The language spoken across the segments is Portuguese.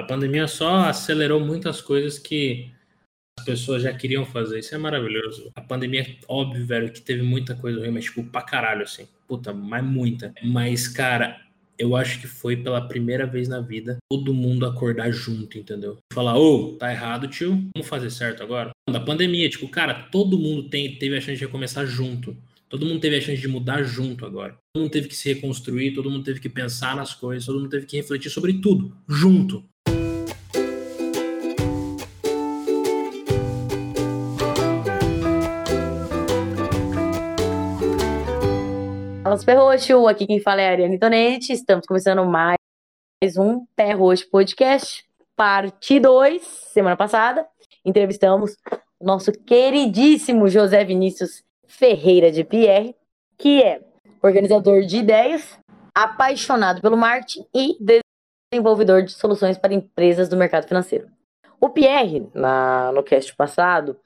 A pandemia só acelerou muitas coisas que as pessoas já queriam fazer. Isso é maravilhoso. A pandemia, óbvio, velho, que teve muita coisa ruim, mas tipo, pra caralho, assim. Puta, mas muita. Mas, cara, eu acho que foi pela primeira vez na vida todo mundo acordar junto, entendeu? Falar, ô, oh, tá errado, tio, vamos fazer certo agora. Da pandemia, tipo, cara, todo mundo tem, teve a chance de recomeçar junto. Todo mundo teve a chance de mudar junto agora. Todo mundo teve que se reconstruir, todo mundo teve que pensar nas coisas, todo mundo teve que refletir sobre tudo, junto. Carlos Ferroxo, aqui quem fala é a Ariane Tonetti, estamos começando mais um Pé Roxo Podcast, parte 2, semana passada, entrevistamos o nosso queridíssimo José Vinícius Ferreira de Pierre, que é organizador de ideias, apaixonado pelo marketing e desenvolvedor de soluções para empresas do mercado financeiro. O Pierre, na, no cast passado,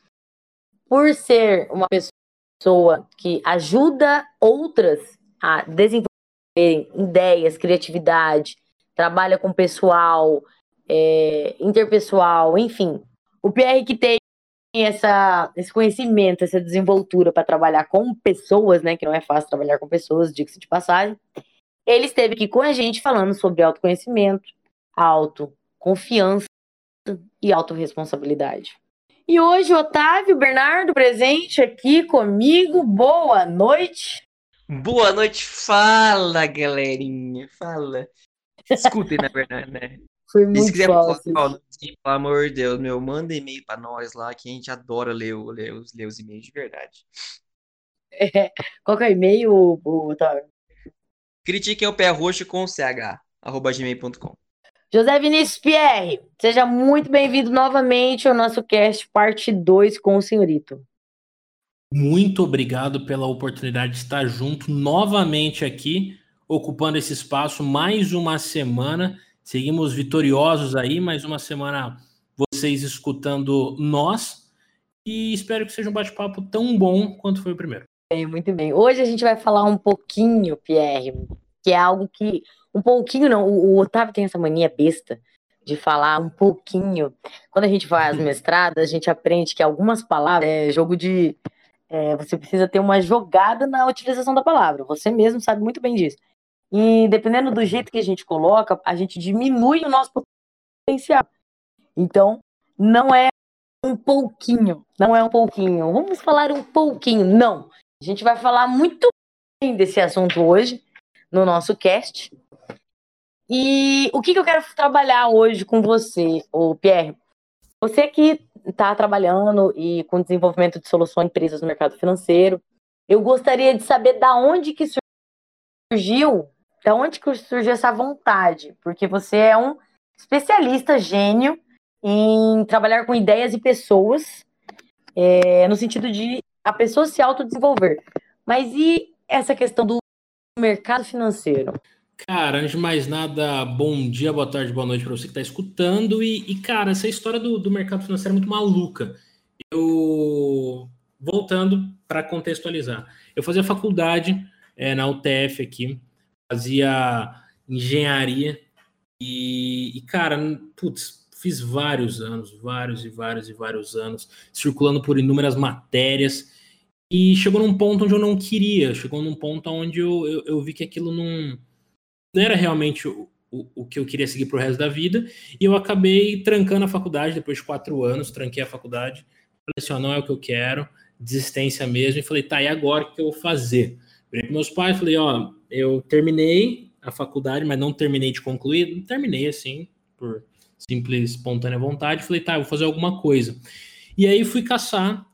por ser uma pessoa pessoa que ajuda outras a desenvolverem ideias, criatividade, trabalha com pessoal, é, interpessoal, enfim. O PR que tem essa, esse conhecimento, essa desenvoltura para trabalhar com pessoas, né? Que não é fácil trabalhar com pessoas, diga-se de passagem. Ele esteve aqui com a gente falando sobre autoconhecimento, autoconfiança e autorresponsabilidade. E hoje, Otávio Bernardo presente aqui comigo. Boa noite. Boa noite, fala galerinha, fala. Escutem, na verdade, né? Foi muito Se quiser fácil. Falar, pelo amor de Deus, meu, manda e-mail pra nós lá que a gente adora ler, ler, os, ler os e-mails de verdade. É, qual que é o e-mail, Otávio? Critiquem o pé roxo com ch, arroba gmail.com. José Vinícius Pierre, seja muito bem-vindo novamente ao nosso cast parte 2 com o senhorito. Muito obrigado pela oportunidade de estar junto novamente aqui, ocupando esse espaço mais uma semana. Seguimos vitoriosos aí, mais uma semana vocês escutando nós. E espero que seja um bate-papo tão bom quanto foi o primeiro. Bem, muito bem. Hoje a gente vai falar um pouquinho, Pierre, que é algo que um pouquinho não, o, o Otávio tem essa mania besta de falar um pouquinho. Quando a gente faz mestrado, a gente aprende que algumas palavras é jogo de. É, você precisa ter uma jogada na utilização da palavra. Você mesmo sabe muito bem disso. E dependendo do jeito que a gente coloca, a gente diminui o nosso potencial. Então, não é um pouquinho, não é um pouquinho. Vamos falar um pouquinho, não. A gente vai falar muito bem desse assunto hoje no nosso cast. E o que, que eu quero trabalhar hoje com você, o Pierre? Você que está trabalhando e com desenvolvimento de soluções empresas no mercado financeiro, eu gostaria de saber da onde que surgiu, da onde que surgiu essa vontade, porque você é um especialista gênio em trabalhar com ideias e pessoas, é, no sentido de a pessoa se autodesenvolver. Mas e essa questão do mercado financeiro? Cara, antes de mais nada, bom dia, boa tarde, boa noite para você que está escutando. E, e, cara, essa história do, do mercado financeiro é muito maluca. Eu, voltando para contextualizar, eu fazia faculdade é, na UTF aqui, fazia engenharia e, e, cara, putz, fiz vários anos, vários e vários e vários anos, circulando por inúmeras matérias. E chegou num ponto onde eu não queria, chegou num ponto onde eu, eu, eu vi que aquilo não não era realmente o, o, o que eu queria seguir para o resto da vida, e eu acabei trancando a faculdade depois de quatro anos, tranquei a faculdade, falei assim, não é o que eu quero, desistência mesmo, e falei, tá, e agora o que eu vou fazer? Falei para meus pais, falei, ó, eu terminei a faculdade, mas não terminei de concluir, não terminei assim, por simples, espontânea vontade, falei, tá, vou fazer alguma coisa. E aí fui caçar,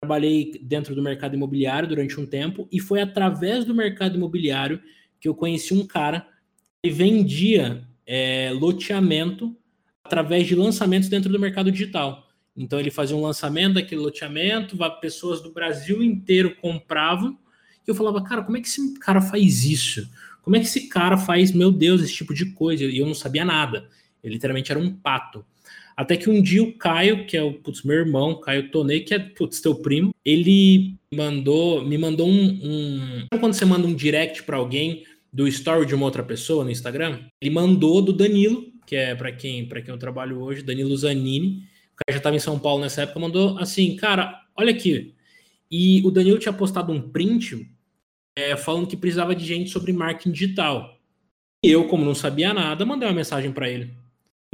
trabalhei dentro do mercado imobiliário durante um tempo, e foi através do mercado imobiliário que eu conheci um cara e vendia é, loteamento através de lançamentos dentro do mercado digital. Então ele fazia um lançamento daquele loteamento, pessoas do Brasil inteiro compravam, e eu falava, cara, como é que esse cara faz isso? Como é que esse cara faz, meu Deus, esse tipo de coisa? E eu não sabia nada. Ele literalmente era um pato. Até que um dia o Caio, que é o putz, meu irmão, Caio Tonei, que é putz, teu primo, ele mandou, me mandou um, um. Quando você manda um direct para alguém do story de uma outra pessoa no Instagram, ele mandou do Danilo, que é para quem, para quem eu trabalho hoje, Danilo Zanini. O cara já estava em São Paulo nessa época, mandou assim, cara, olha aqui. E o Danilo tinha postado um print é, falando que precisava de gente sobre marketing digital. E eu, como não sabia nada, mandei uma mensagem para ele.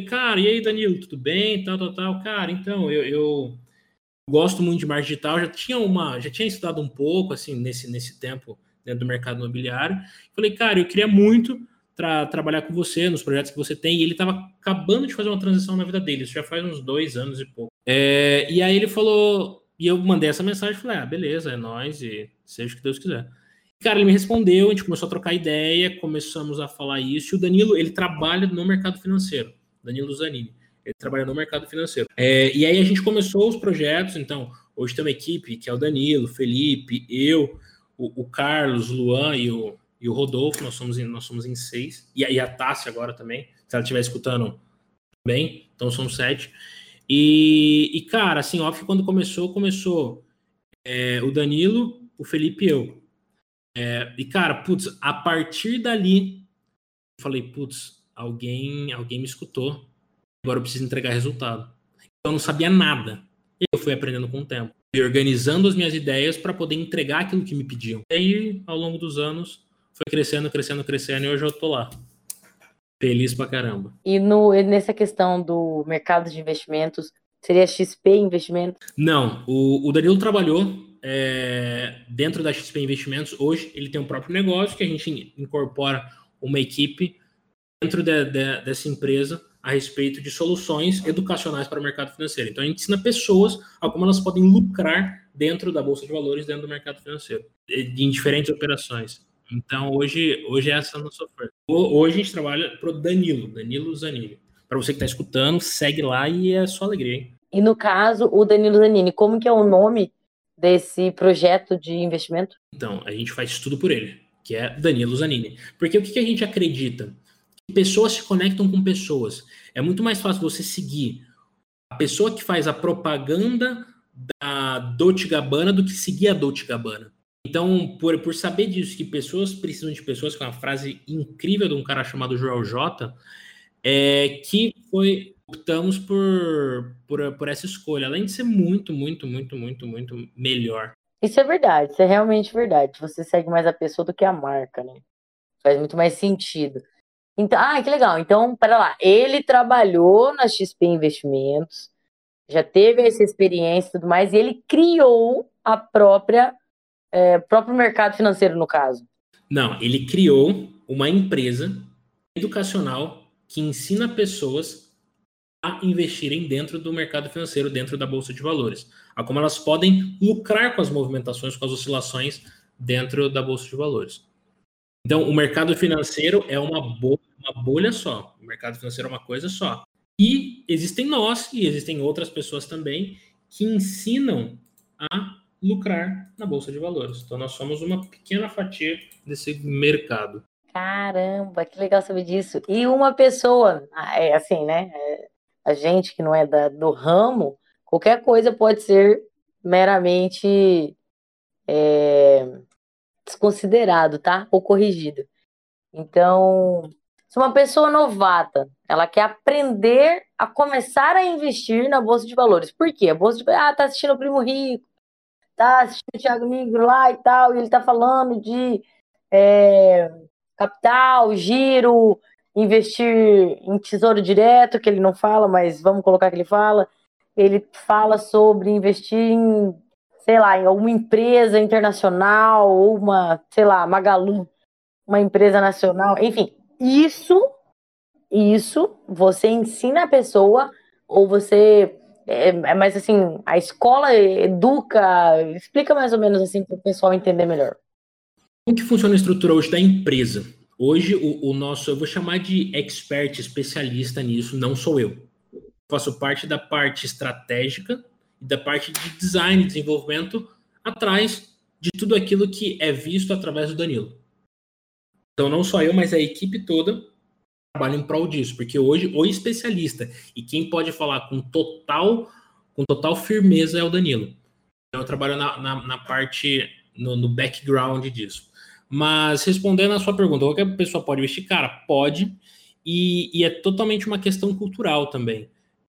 Cara, e aí, Danilo, tudo bem? Tal, tal, tal. Cara, então, eu, eu gosto muito de marketing digital, já tinha uma, já tinha estudado um pouco, assim, nesse, nesse tempo dentro do mercado imobiliário. Falei, cara, eu queria muito tra trabalhar com você nos projetos que você tem. E ele estava acabando de fazer uma transição na vida dele, isso já faz uns dois anos e pouco. É, e aí ele falou, e eu mandei essa mensagem, falei, ah, beleza, é nós e seja o que Deus quiser. Cara, ele me respondeu, a gente começou a trocar ideia, começamos a falar isso. E o Danilo, ele trabalha no mercado financeiro, Danilo Zanini. Ele trabalha no mercado financeiro. É, e aí a gente começou os projetos, então, hoje tem uma equipe que é o Danilo, Felipe, eu, o, o Carlos, Luan e o, e o Rodolfo, nós somos em, nós somos em seis. E, e a Tássia agora também, se ela estiver escutando bem, então são sete. E, e cara, assim, óbvio que quando começou, começou é, o Danilo, o Felipe e eu. É, e, cara, putz, a partir dali, eu falei, putz, alguém, alguém me escutou. Agora eu preciso entregar resultado. Eu não sabia nada. Eu fui aprendendo com o tempo. E organizando as minhas ideias para poder entregar aquilo que me pediam. E aí, ao longo dos anos, foi crescendo, crescendo, crescendo, e hoje eu tô lá. Feliz pra caramba. E no, nessa questão do mercado de investimentos, seria XP Investimentos? Não, o, o Danilo trabalhou é, dentro da XP Investimentos, hoje ele tem um próprio negócio que a gente incorpora uma equipe dentro de, de, dessa empresa a respeito de soluções educacionais para o mercado financeiro. Então a gente ensina pessoas a como elas podem lucrar dentro da bolsa de valores, dentro do mercado financeiro, em diferentes operações. Então hoje, hoje é essa a nossa oferta. Hoje a gente trabalha para o Danilo, Danilo Zanini. Para você que está escutando, segue lá e é só alegria. Hein? E no caso, o Danilo Zanini, como que é o nome desse projeto de investimento? Então, a gente faz tudo por ele, que é Danilo Zanini. Porque o que, que a gente acredita? Pessoas se conectam com pessoas. É muito mais fácil você seguir a pessoa que faz a propaganda da Dolce Gabbana do que seguir a Dolce Gabbana. Então, por, por saber disso, que pessoas precisam de pessoas, que é uma frase incrível de um cara chamado Joel J, é, que foi optamos por, por, por essa escolha, além de ser muito, muito, muito, muito, muito melhor. Isso é verdade, isso é realmente verdade. Você segue mais a pessoa do que a marca, né? Faz muito mais sentido. Então, ah, que legal. Então, para lá, ele trabalhou na XP Investimentos, já teve essa experiência e tudo mais, e ele criou a própria é, próprio mercado financeiro, no caso. Não, ele criou uma empresa educacional que ensina pessoas a investirem dentro do mercado financeiro, dentro da bolsa de valores, a como elas podem lucrar com as movimentações, com as oscilações dentro da bolsa de valores. Então, o mercado financeiro é uma bolha, uma bolha só. O mercado financeiro é uma coisa só. E existem nós e existem outras pessoas também que ensinam a lucrar na bolsa de valores. Então, nós somos uma pequena fatia desse mercado. Caramba, que legal saber disso. E uma pessoa, ah, é assim, né? É a gente que não é da, do ramo, qualquer coisa pode ser meramente é, desconsiderado, tá? Ou corrigido. Então, se uma pessoa novata, ela quer aprender a começar a investir na bolsa de valores. Por quê? A bolsa de ah, tá assistindo o Primo Rico, tá assistindo o Thiago Negro lá e tal, e ele tá falando de é, capital, giro, investir em tesouro direto, que ele não fala, mas vamos colocar que ele fala. Ele fala sobre investir em, sei lá, em alguma empresa internacional ou uma, sei lá, Magalu, uma empresa nacional, enfim, isso isso você ensina a pessoa ou você é, é mais assim, a escola educa, explica mais ou menos assim para o pessoal entender melhor. Como que funciona a estrutura hoje da empresa? Hoje, o, o, nosso, eu vou chamar de expert, especialista nisso, não sou eu. Faço parte da parte estratégica e da parte de design e desenvolvimento atrás de tudo aquilo que é visto através do Danilo. Então, não só eu, mas a equipe toda trabalha em prol disso, porque hoje o especialista e quem pode falar com total, com total firmeza é o Danilo. Então, eu trabalho na, na, na parte, no, no background disso. Mas respondendo a sua pergunta, qualquer pessoa pode investir? Cara, pode. e, e é totalmente uma questão cultural também.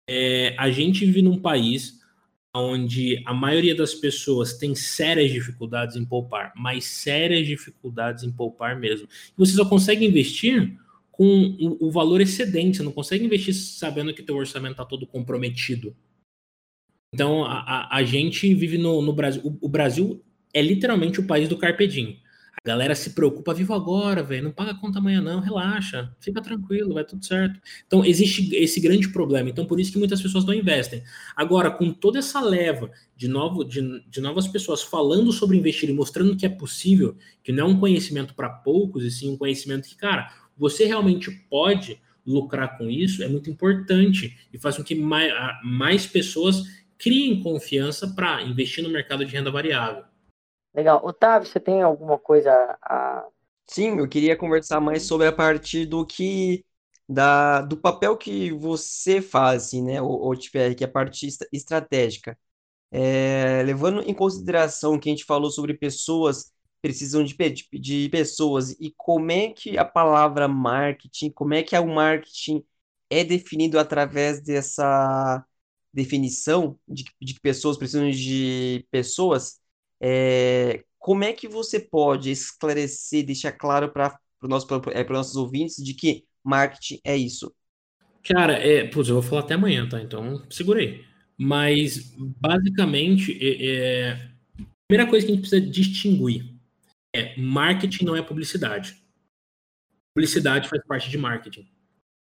É, a gente vive num país onde a maioria das pessoas tem sérias dificuldades em poupar, mas sérias dificuldades em poupar mesmo. Você só consegue investir com o, valor excedente, você não consegue investir sabendo que teu orçamento está todo comprometido. Então, a, a, a gente vive no, no Brasil. O, o, Brasil é literalmente o país do Carpe Diem. A galera se preocupa, vivo agora, velho, não paga conta amanhã não, relaxa, fica tranquilo, vai tudo certo. Então, existe esse grande problema. Então, por isso que muitas pessoas não investem. Agora, com toda essa leva de, novo, de, de novas pessoas falando sobre investir e mostrando que é possível, que não é um conhecimento para poucos, e sim um conhecimento que, cara, você realmente pode lucrar com isso, é muito importante e faz com que mais, mais pessoas criem confiança para investir no mercado de renda variável. Legal. Otávio, você tem alguma coisa a. Sim, eu queria conversar mais sobre a partir do que. Da, do papel que você faz, assim, né, o, TPR, que é a parte estratégica. É, levando em consideração que a gente falou sobre pessoas precisam de, de, de pessoas e como é que a palavra marketing, como é que o marketing é definido através dessa definição de, de que pessoas precisam de pessoas, é, como é que você pode esclarecer, deixar claro para os nosso, é, nossos ouvintes de que marketing é isso? Cara, é, putz, eu vou falar até amanhã, tá? Então, segurei. Mas, basicamente, é, é, a primeira coisa que a gente precisa distinguir é marketing não é publicidade. Publicidade faz parte de marketing.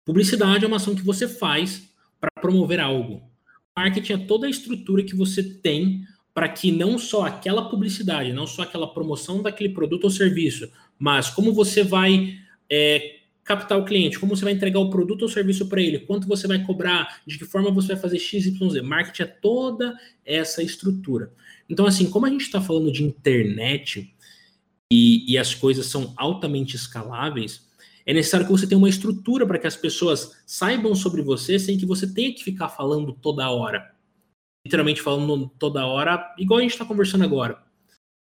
Publicidade é uma ação que você faz para promover algo. Marketing é toda a estrutura que você tem para que não só aquela publicidade, não só aquela promoção daquele produto ou serviço, mas como você vai é, captar o cliente, como você vai entregar o produto ou serviço para ele, quanto você vai cobrar, de que forma você vai fazer X, Y, Z. Marketing é toda essa estrutura. Então, assim, como a gente está falando de internet e, e as coisas são altamente escaláveis, é necessário que você tenha uma estrutura para que as pessoas saibam sobre você sem que você tenha que ficar falando toda hora literalmente falando toda hora, igual a gente está conversando agora.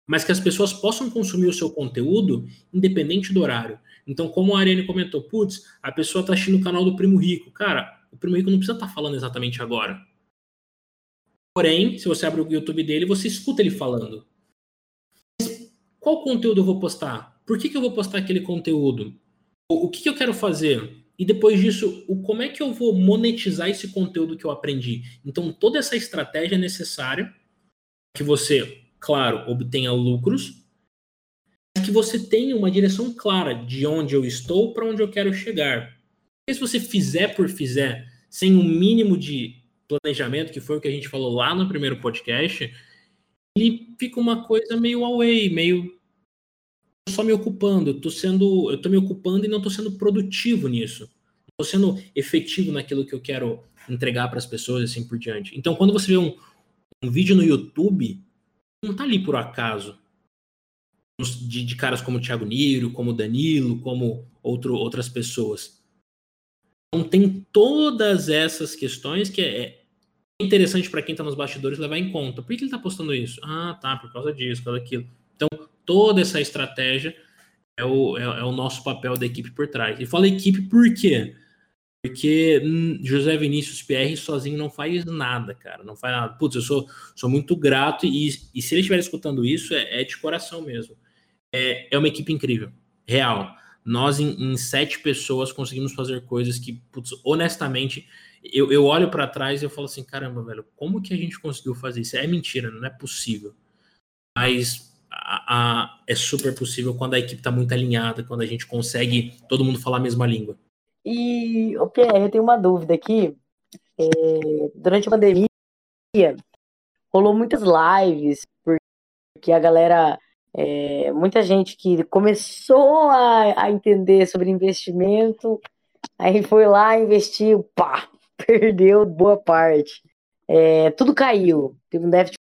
Mas que as pessoas possam consumir o seu conteúdo independente do horário. Então, como a Ariane comentou, putz, a pessoa está assistindo o canal do Primo Rico. Cara, o Primo Rico não precisa estar tá falando exatamente agora. Porém, se você abre o YouTube dele, você escuta ele falando. Mas qual conteúdo eu vou postar? Por que, que eu vou postar aquele conteúdo? O, que, que eu quero fazer? E depois disso, o, como é que eu vou monetizar esse conteúdo que eu aprendi? Então, toda essa estratégia é necessária que você, claro, obtenha lucros, mas que você tenha uma direção clara de onde eu estou para onde eu quero chegar. Porque se você fizer por fizer, sem um mínimo de planejamento, que foi o que a gente falou lá no primeiro podcast, ele fica uma coisa meio away, meio só me ocupando, eu tô sendo, eu tô me ocupando e não estou sendo produtivo nisso. Estou sendo efetivo naquilo que eu quero entregar para as pessoas assim por diante. Então, quando você vê um, um vídeo no YouTube, não está ali por acaso. De, de, caras como o Thiago Niro, como o Danilo, como outro, outras pessoas. Então tem todas essas questões que é, é interessante para quem está nos bastidores levar em conta. Por que ele está postando isso? Ah, tá, por causa disso, por causa daquilo. Então, toda essa estratégia é o, é, é o nosso papel da equipe por trás. E fala equipe por quê? Porque hum, José Vinícius PR sozinho não faz nada, cara. Não faz nada. Putz, eu sou, sou muito grato e, e se ele estiver escutando isso, é, é, de coração mesmo. É, é uma equipe incrível, real. Nós, em, em sete pessoas, conseguimos fazer coisas que, putz, honestamente, eu, eu olho para trás e eu falo assim: caramba, velho, como que a gente conseguiu fazer isso? É mentira, não é possível. Mas a, a, é super possível quando a equipe está muito alinhada, quando a gente consegue todo mundo falar a mesma língua. E, o Pierre, eu tenho uma dúvida aqui. É, durante a pandemia, rolou muitas lives, porque a galera, é, muita gente que começou a, a entender sobre investimento, aí foi lá, investiu, pá, perdeu boa parte. É, tudo caiu, teve um déficit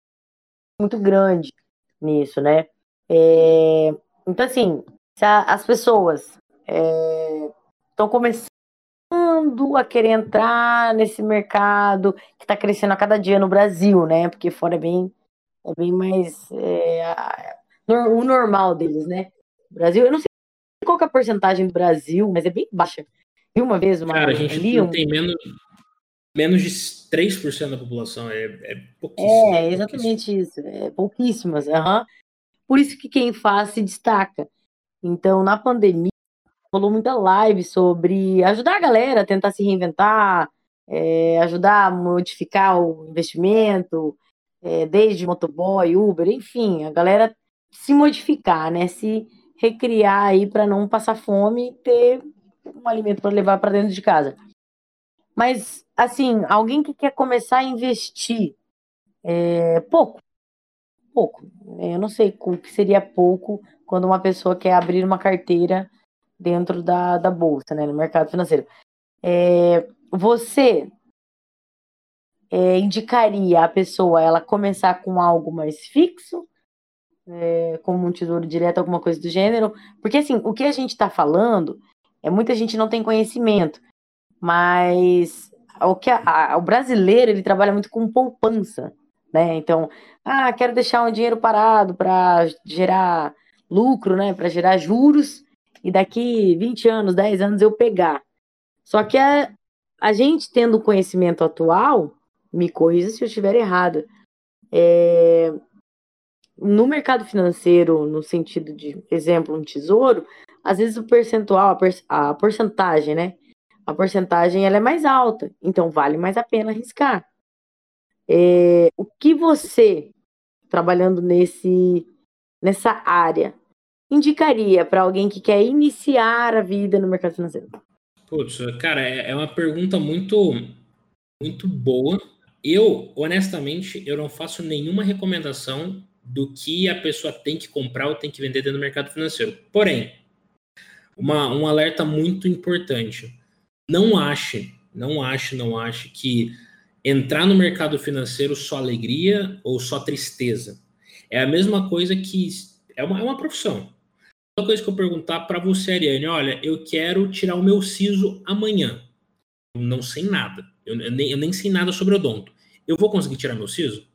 muito grande nisso, né? É, então, assim, se a, as pessoas estão é, começando a querer entrar nesse mercado que está crescendo a cada dia no Brasil, né? Porque fora é bem, é bem mais é, o normal deles, né? Brasil, eu não sei qual é a porcentagem do Brasil, mas é bem baixa. Vi uma vez uma. Cara, a gente li não um- tem menos, menos de 3% da população. É, é pouquíssimo. É, exatamente isso. É pouquíssimas. aham. Por isso que quem faz se destaca. Então, na pandemia, rolou muita live sobre ajudar a galera a tentar se reinventar, é, ajudar a modificar o investimento, é, desde motoboy, Uber, enfim, a galera se modificar, né? Se recriar aí para não passar fome e ter um alimento para levar para dentro de casa. Mas, assim, alguém que quer começar a investir, é pouco, pouco. Eu não sei o que seria pouco quando uma pessoa quer abrir uma carteira dentro da, da bolsa, né, no mercado financeiro. É, você é, indicaria a pessoa ela começar com algo mais fixo, é, como um tesouro direto, alguma coisa do gênero? Porque assim, o que a gente está falando é muita gente não tem conhecimento, mas o que a- a- o brasileiro ele trabalha muito com poupança, né? Então, ah, quero deixar um dinheiro parado para gerar lucro, né? Para gerar juros e daqui 20 anos, 10 anos eu pegar. Só que a, a gente tendo o conhecimento atual, me corrija se eu estiver errado, é, no mercado financeiro, no sentido de, exemplo, um tesouro, às vezes o percentual, a, per- a porcentagem, né? A porcentagem ela é mais alta, então vale mais a pena arriscar. É, o que você, trabalhando nesse, nessa área, indicaria para alguém que quer iniciar a vida no mercado financeiro? Putz, cara, é é uma pergunta muito, muito boa. Eu, honestamente, eu não faço nenhuma recomendação do que a pessoa tem que comprar ou tem que vender dentro do mercado financeiro. Porém, uma, um alerta muito importante. Não ache, não ache, não ache que entrar no mercado financeiro só alegria ou só tristeza. É a mesma coisa que é uma, é uma profissão. Uma coisa que eu perguntar para você, Ariane, olha, eu quero tirar o meu siso amanhã. Eu não sei nada. Eu, eu nem, eu nem sei nada sobre odonto. Eu vou conseguir tirar meu siso?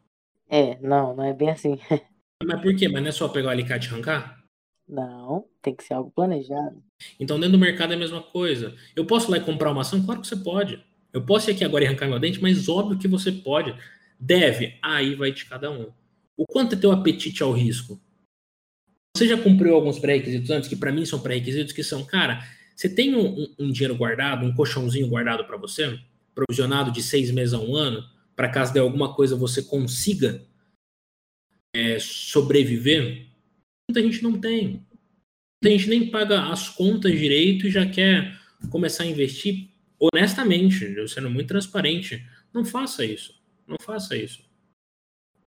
É, não, não é bem assim. Mas por quê? Mas não é só pegar o alicate e arrancar? Não, tem que ser algo planejado. Então, dentro do mercado é a mesma coisa. Eu posso ir lá e comprar uma ação? Claro que você pode. Eu posso ir aqui agora e arrancar meu dente, mas óbvio que você pode. Deve. Aí vai de cada um. O quanto é teu apetite ao risco? Você já cumpriu alguns pré-requisitos antes, que para mim são pré-requisitos, que são, cara, você tem um, um- dinheiro guardado, um colchãozinho guardado para você, provisionado de seis meses a um ano, para caso de alguma coisa você consiga é, sobreviver? Muita gente não tem. Muita gente nem paga as contas direito e já quer começar a investir honestamente, sendo muito transparente. Não faça isso. Não faça isso.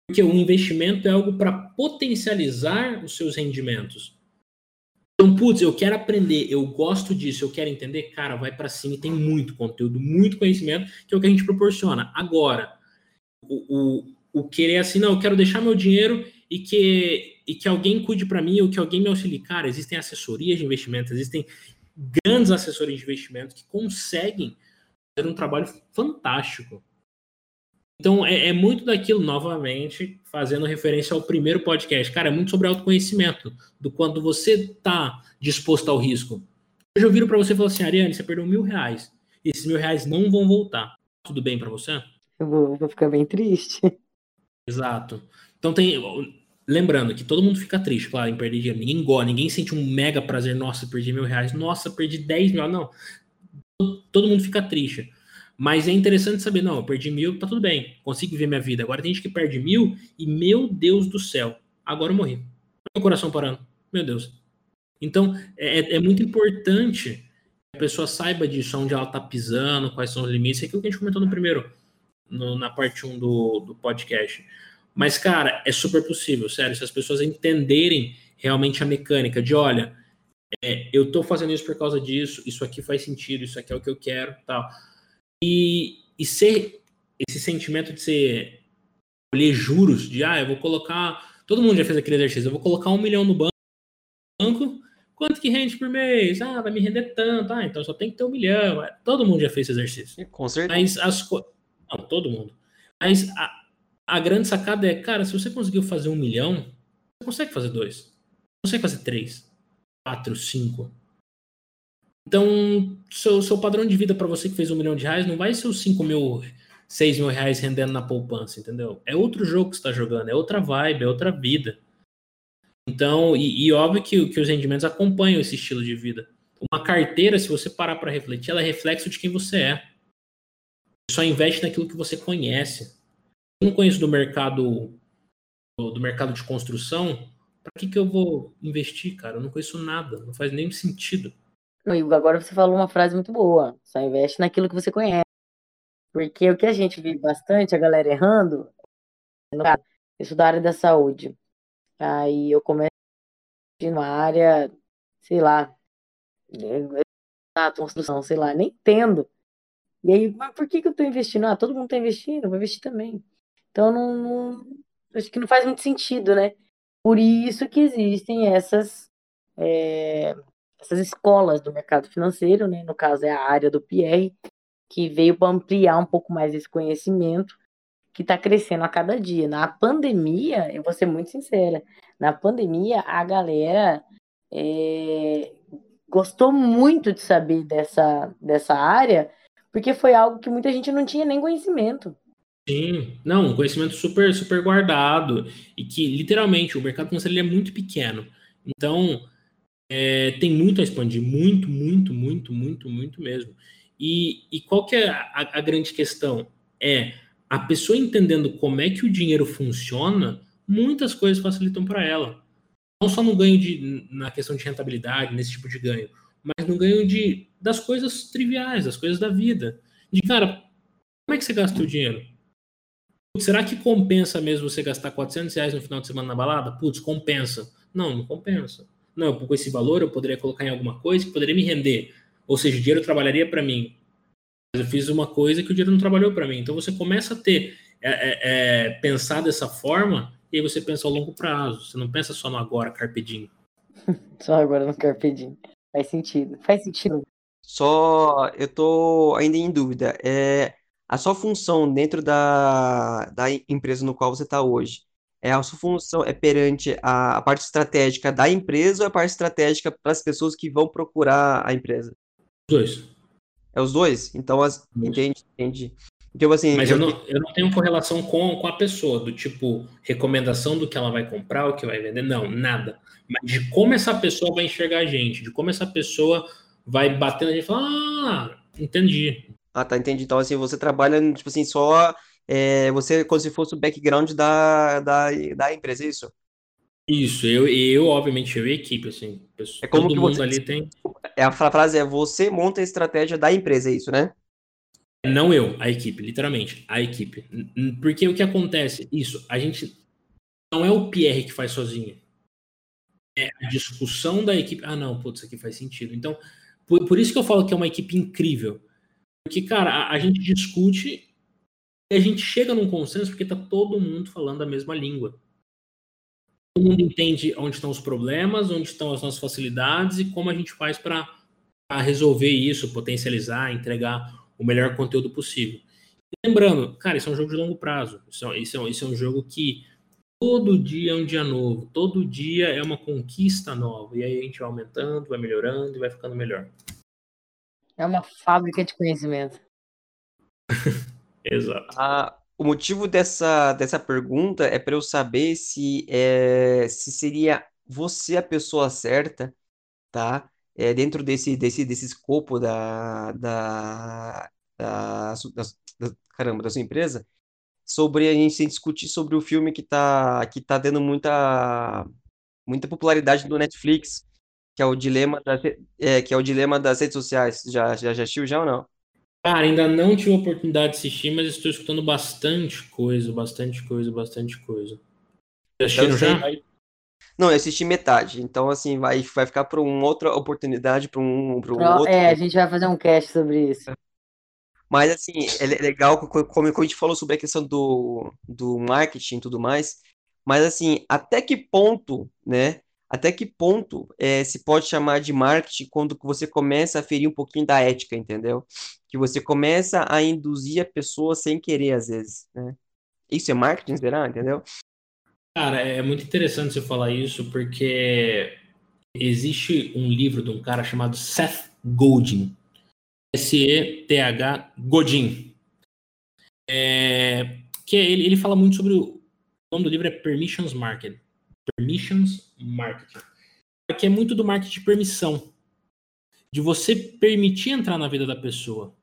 Porque o investimento é algo para potencializar os seus rendimentos. Então, putz, eu quero aprender, eu gosto disso, eu quero entender, cara, vai para cima e tem muito conteúdo, muito conhecimento, que é o que a gente proporciona. Agora, o, o, o querer assim, não, eu quero deixar meu dinheiro e que, e que alguém cuide para mim ou que alguém me auxilie. Cara, existem assessorias de investimento, existem grandes assessores de investimento que conseguem fazer um trabalho fantástico. Então, é, é, muito daquilo, novamente, fazendo referência ao primeiro podcast. Cara, é muito sobre autoconhecimento, do quando você está disposto ao risco. Hoje eu viro para você e falo assim, Ariane, você perdeu mil reais. Esses mil reais não vão voltar. Tudo bem para você? Eu vou, vou ficar bem triste. Exato. Então tem. Lembrando que todo mundo fica triste, claro, em perder dinheiro. Ninguém gosta, ninguém sente um mega prazer. Nossa, perdi mil reais. Nossa, perdi 10 mil. Não. Todo mundo fica triste. Mas é interessante saber, não, eu perdi mil, tá tudo bem, consigo viver minha vida. Agora tem gente que perde mil e, meu Deus do céu, agora eu morri. Meu coração parando, meu Deus. Então, é, é muito importante que a pessoa saiba disso, onde ela tá pisando, quais são os limites. É aquilo que a gente comentou no primeiro, no, na parte 1 do, do podcast. Mas, cara, é super possível, sério, se as pessoas entenderem realmente a mecânica de, olha, é, eu tô fazendo isso por causa disso, isso aqui faz sentido, isso aqui é o que eu quero, tal. E, e ser esse sentimento de ser colher juros, de ah, eu vou colocar. Todo mundo já fez aquele exercício, eu vou colocar um milhão no banco. Quanto que rende por mês? Ah, vai me render tanto. Ah, então só tem que ter um milhão. Todo mundo já fez esse exercício. Com certeza. Mas as. Não, todo mundo. Mas a, a grande sacada é, cara, se você conseguiu fazer um milhão, você consegue fazer dois. Consegue fazer três, quatro, cinco. Então, seu, seu padrão de vida para você que fez um milhão de reais não vai ser os 5 mil, 6 mil reais rendendo na poupança, entendeu? É outro jogo que você está jogando, é outra vibe, é outra vida. Então, e, e óbvio que, que os rendimentos acompanham esse estilo de vida. Uma carteira, se você parar para refletir, ela é reflexo de quem você é. Só investe naquilo que você conhece. Eu não conheço do mercado do, do mercado de construção. Para que, que eu vou investir, cara? Eu não conheço nada. Não faz nem sentido. Agora você falou uma frase muito boa. Só investe naquilo que você conhece. Porque o que a gente vive bastante, a galera errando, no caso, isso da área da saúde. Aí eu começo numa área, sei lá, na construção, sei lá, nem entendo. E aí, por que, que eu tô investindo? Ah, todo mundo tá investindo, eu vou investir também. Então não, não, acho que não faz muito sentido, né? Por isso que existem essas é, essas escolas do mercado financeiro, né? No caso é a área do PR, que veio para ampliar um pouco mais esse conhecimento que está crescendo a cada dia. Na pandemia, eu vou ser muito sincera, na pandemia a galera é, gostou muito de saber dessa, dessa área, porque foi algo que muita gente não tinha nem conhecimento. Sim, não, um conhecimento super, super guardado e que literalmente o mercado financeiro é muito pequeno. Então, é, tem muito a expandir, muito, muito, muito, muito, muito mesmo. E, e qual que é a, a, grande questão? É a pessoa entendendo como é que o dinheiro funciona, muitas coisas facilitam para ela. Não só no ganho de, na questão de rentabilidade, nesse tipo de ganho, mas no ganho de, das coisas triviais, das coisas da vida. De cara, como é que você gasta o dinheiro? Será que compensa mesmo você gastar 400 reais no final de semana na balada? Putz, compensa. Não, não compensa. Não, com esse valor eu poderia colocar em alguma coisa que poderia me render. Ou seja, o dinheiro trabalharia para mim. Mas eu fiz uma coisa que o dinheiro não trabalhou para mim. Então você começa a ter, é, é, é, pensar dessa forma, e aí você pensa ao longo prazo. Você não pensa só no agora, carpedinho. só agora no carpedinho. Faz sentido. Faz sentido. Só eu tô ainda em dúvida. É a sua função dentro da, da empresa no qual você está hoje é a sua função é perante a, a, parte estratégica da empresa ou a parte estratégica para as pessoas que vão procurar a empresa? Os dois. É os dois? Então, as, entende, entende. Então, assim, Mas eu, eu, não, eu não tenho correlação com, com a pessoa, do tipo, recomendação do que ela vai comprar, o que vai vender, não, nada. Mas de como essa pessoa vai enxergar a gente, de como essa pessoa vai batendo a gente e falar, ah, entendi. Ah, tá, entendi. Então, assim, você trabalha, tipo assim, só é, você como se fosse o background da, da, da empresa, é isso? Isso, eu, eu, obviamente, eu e a equipe, assim. É como todo que mundo você, ali tem. É, a frase é você monta a estratégia da empresa, é isso, né? Não eu, a equipe, literalmente, a equipe. Porque o que acontece? Isso, a gente. Não é o Pierre que faz sozinho. É a discussão da equipe. Ah, não, putz, isso aqui faz sentido. Então, por, por isso que eu falo que é uma equipe incrível. Porque, cara, a, a gente discute e a gente chega num consenso porque está todo mundo falando a mesma língua. Todo mundo entende onde estão os problemas, onde estão as nossas facilidades e como a gente faz para resolver isso, potencializar, entregar o melhor conteúdo possível. Lembrando, cara, isso é um jogo de longo prazo. Isso é, isso é, isso é um jogo que todo dia é um dia novo, todo dia é uma conquista nova. E aí a gente vai aumentando, vai melhorando e vai ficando melhor. É uma fábrica de conhecimento. Exato. Ah, o motivo dessa, dessa pergunta é para eu saber se, é, se seria você a pessoa certa, tá? É, dentro desse, desse, desse escopo da, da, da, da, da, caramba, da sua empresa, sobre a gente discutir sobre o filme que tá, que tá dando muita, muita popularidade no Netflix, que é o dilema, da, é, que é o dilema das redes sociais. Já, já, já assistiu já ou não? Cara, ainda não tive a oportunidade de assistir, mas estou escutando bastante coisa, bastante coisa, bastante coisa. Assistiram já? Não, eu assisti metade. Então, assim, vai, vai ficar para uma outra oportunidade, para um, pra um Pro, outro. É, a gente vai fazer um cast sobre isso. Mas, assim, é legal, como a gente falou sobre a questão do, do marketing e tudo mais. Mas, assim, até que ponto, né? Até que ponto é, se pode chamar de marketing quando você começa a ferir um pouquinho da ética, entendeu? que você começa a induzir a pessoa sem querer, às vezes, né? Isso é marketing, será? Entendeu? Cara, é muito interessante você falar isso, porque existe um livro de um cara chamado Seth Goldin. S-E-T-H Godin. É, que é, ele, ele fala muito sobre o, o nome do livro é Permissions Market. Permissions Marketing. Que é muito do marketing de permissão. De você permitir entrar na vida da pessoa.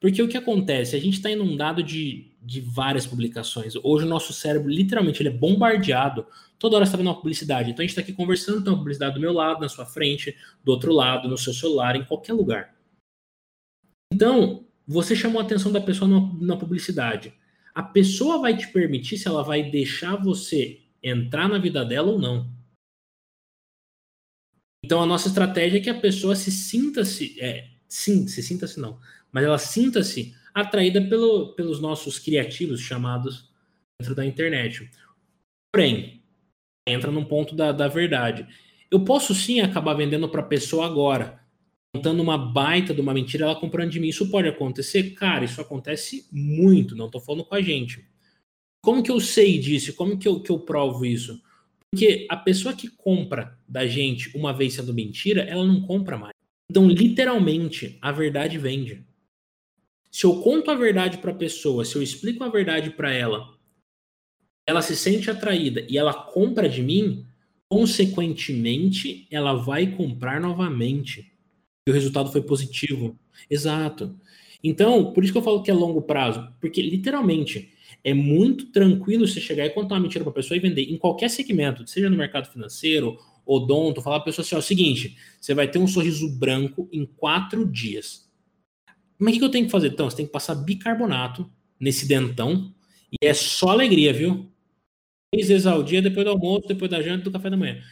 Porque o que acontece? A gente está inundado de, de várias publicações. Hoje o nosso cérebro, literalmente, ele é bombardeado. Toda hora está vendo uma publicidade. Então a gente está aqui conversando, tem uma publicidade do meu lado, na sua frente, do outro lado, no seu celular, em qualquer lugar. Então, você chamou a atenção da pessoa na publicidade. A pessoa vai te permitir se ela vai deixar você entrar na vida dela ou não. Então a nossa estratégia é que a pessoa se sinta-se, é, sim, se sinta-se não, mas ela sinta-se atraída pelo, pelos nossos criativos chamados dentro da internet. Porém, entra num ponto da, da verdade. Eu posso sim acabar vendendo para a pessoa agora, contando uma baita de uma mentira, ela comprando de mim. Isso pode acontecer? Cara, isso acontece muito, não estou falando com a gente. Como que eu sei disso? Como que eu, que eu provo isso? Porque a pessoa que compra da gente uma vez sendo mentira, ela não compra mais. Então, literalmente, a verdade vende. Se eu conto a verdade para a pessoa, se eu explico a verdade para ela, ela se sente atraída e ela compra de mim, consequentemente, ela vai comprar novamente. E o resultado foi positivo. Exato. Então, por isso que eu falo que é longo prazo, porque literalmente é muito tranquilo você chegar e contar uma mentira para a pessoa e vender em qualquer segmento, seja no mercado financeiro, odonto, falar para a pessoa assim: ó, seguinte, você vai ter um sorriso branco em quatro dias. Mas o que, que eu tenho que fazer? Então, você tem que passar bicarbonato nesse dentão e é só alegria, viu? Três vezes ao dia, depois do almoço, depois da janta, do café da manhã.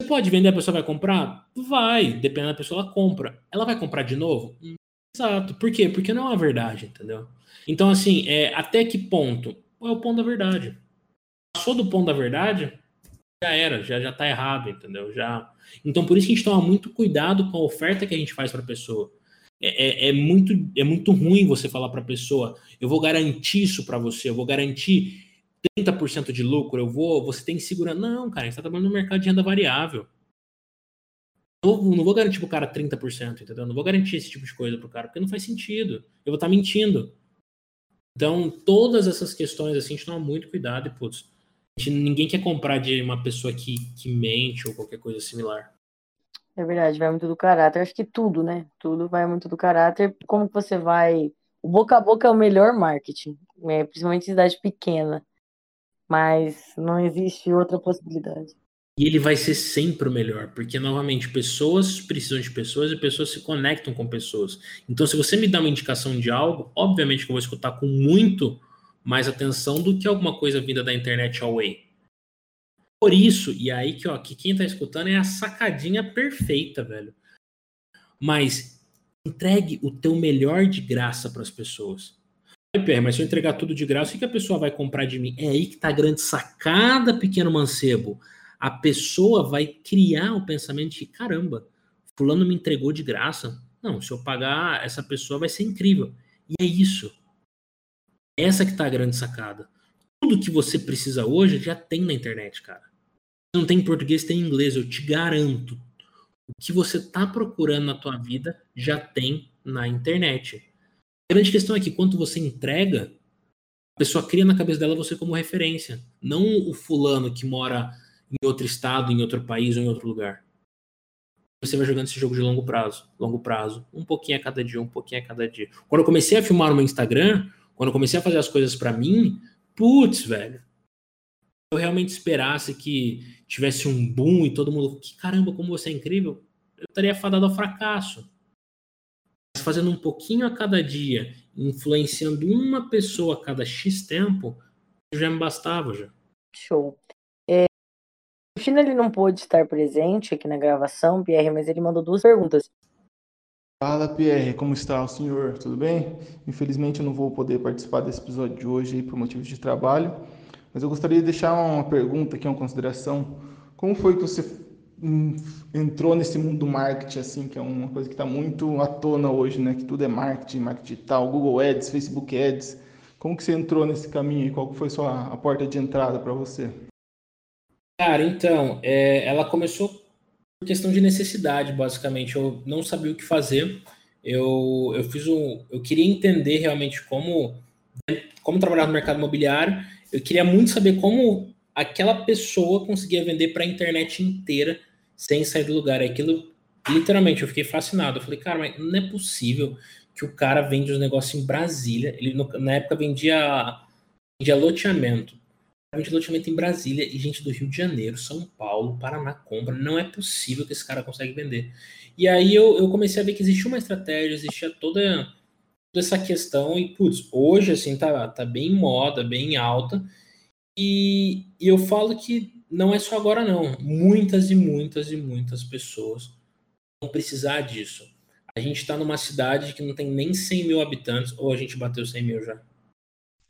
Você pode vender, a pessoa vai comprar? Vai, dependendo da pessoa, ela compra. Ela vai comprar de novo? Exato. Por quê? Porque não é uma verdade, entendeu? Então, assim, é, até que ponto? É o ponto da verdade. Passou do ponto da verdade, já era, já, já tá errado, entendeu? Já. Então, por isso que a gente toma muito cuidado com a oferta que a gente faz para a pessoa. É, é, é, muito, é muito ruim você falar para a pessoa: eu vou garantir isso para você, eu vou garantir 30% de lucro, eu vou, você tem segurança. Não, cara, você está trabalhando no mercado de renda variável. Eu não vou garantir pro cara 30%, entendeu? Não vou garantir esse tipo de coisa pro cara, porque não faz sentido. Eu vou estar tá mentindo. Então, todas essas questões, assim, a gente toma muito cuidado e, putz, gente, ninguém quer comprar de uma pessoa que, que mente ou qualquer coisa similar. É verdade, vai muito do caráter. Acho que tudo, né? Tudo vai muito do caráter. Como que você vai. O boca a boca é o melhor marketing, né? principalmente em cidade pequena. Mas não existe outra possibilidade. E ele vai ser sempre o melhor, porque, novamente, pessoas precisam de pessoas e pessoas se conectam com pessoas. Então, se você me dá uma indicação de algo, obviamente que eu vou escutar com muito mais atenção do que alguma coisa vinda da internet away. Por isso, e aí que, ó, que quem tá escutando é a sacadinha perfeita, velho. Mas entregue o teu melhor de graça para as pessoas. Pierre, mas se eu entregar tudo de graça, o que a pessoa vai comprar de mim? É aí que tá a grande sacada, pequeno mancebo a pessoa vai criar o pensamento de caramba, fulano me entregou de graça. Não, se eu pagar, essa pessoa vai ser incrível. E é isso. Essa que tá a grande sacada. Tudo que você precisa hoje já tem na internet, cara. Não tem em português, tem em inglês, eu te garanto. O que você tá procurando na tua vida já tem na internet. A grande questão é que quando você entrega, a pessoa cria na cabeça dela você como referência, não o fulano que mora em outro estado, em outro país ou em outro lugar. Você vai jogando esse jogo de longo prazo, longo prazo, um pouquinho a cada dia, um pouquinho a cada dia. Quando eu comecei a filmar no meu Instagram, quando eu comecei a fazer as coisas para mim, putz, velho. Eu realmente esperasse que tivesse um boom e todo mundo, que caramba, como você é incrível, eu estaria fadado ao fracasso. Mas fazendo um pouquinho a cada dia, influenciando uma pessoa a cada X tempo, já me bastava já. Show. O China ele não pôde estar presente aqui na gravação, Pierre, mas ele mandou duas perguntas. Fala, Pierre, como está o senhor? Tudo bem? Infelizmente eu não vou poder participar desse episódio de hoje por motivos de trabalho, mas eu gostaria de deixar uma pergunta aqui, uma consideração. Como foi que você hum, entrou nesse mundo do marketing, assim, que é uma coisa que está muito à tona hoje, né? Que tudo é marketing, marketing digital, Google Ads, Facebook Ads. Como que você entrou nesse caminho e qual foi sua, a porta de entrada para você? Cara, então, é, ela começou por questão de necessidade, basicamente. Eu não sabia o que fazer. Eu, eu fiz um. Eu queria entender realmente como, como trabalhar no mercado imobiliário. Eu queria muito saber como aquela pessoa conseguia vender para a internet inteira sem sair do lugar. Aquilo, literalmente, eu fiquei fascinado. Eu falei, cara, mas não é possível que o cara vende os negócios em Brasília. Ele, na época, vendia, vendia loteamento de loteamento em Brasília e gente do Rio de Janeiro, São Paulo, Paraná compra. Não é possível que esse cara consegue vender. E aí eu, eu comecei a ver que existia uma estratégia, existia toda, toda essa questão. E, putz, hoje, assim, tá, tá bem moda, bem alta. E, e eu falo que não é só agora, não. Muitas e muitas e muitas pessoas vão precisar disso. A gente está numa cidade que não tem nem 100 mil habitantes, ou a gente bateu 100 mil já?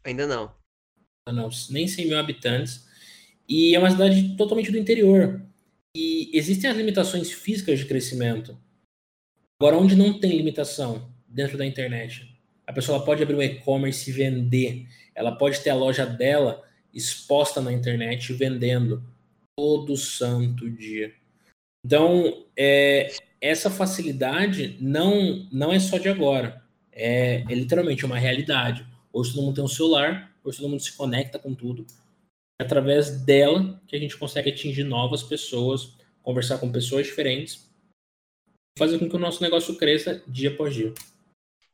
Ainda não não, nem 100 mil habitantes, e é uma cidade totalmente do interior. E existem as limitações físicas de crescimento. Agora, onde não tem limitação? Dentro da internet. A pessoa pode abrir um e-commerce e vender. Ela pode ter a loja dela exposta na internet vendendo todo santo dia. Então, é, essa facilidade não, não é só de agora. É, é literalmente uma realidade. Hoje todo mundo tem um celular, hoje todo mundo se conecta com tudo. É através dela que a gente consegue atingir novas pessoas, conversar com pessoas diferentes, fazer com que o nosso negócio cresça dia após dia.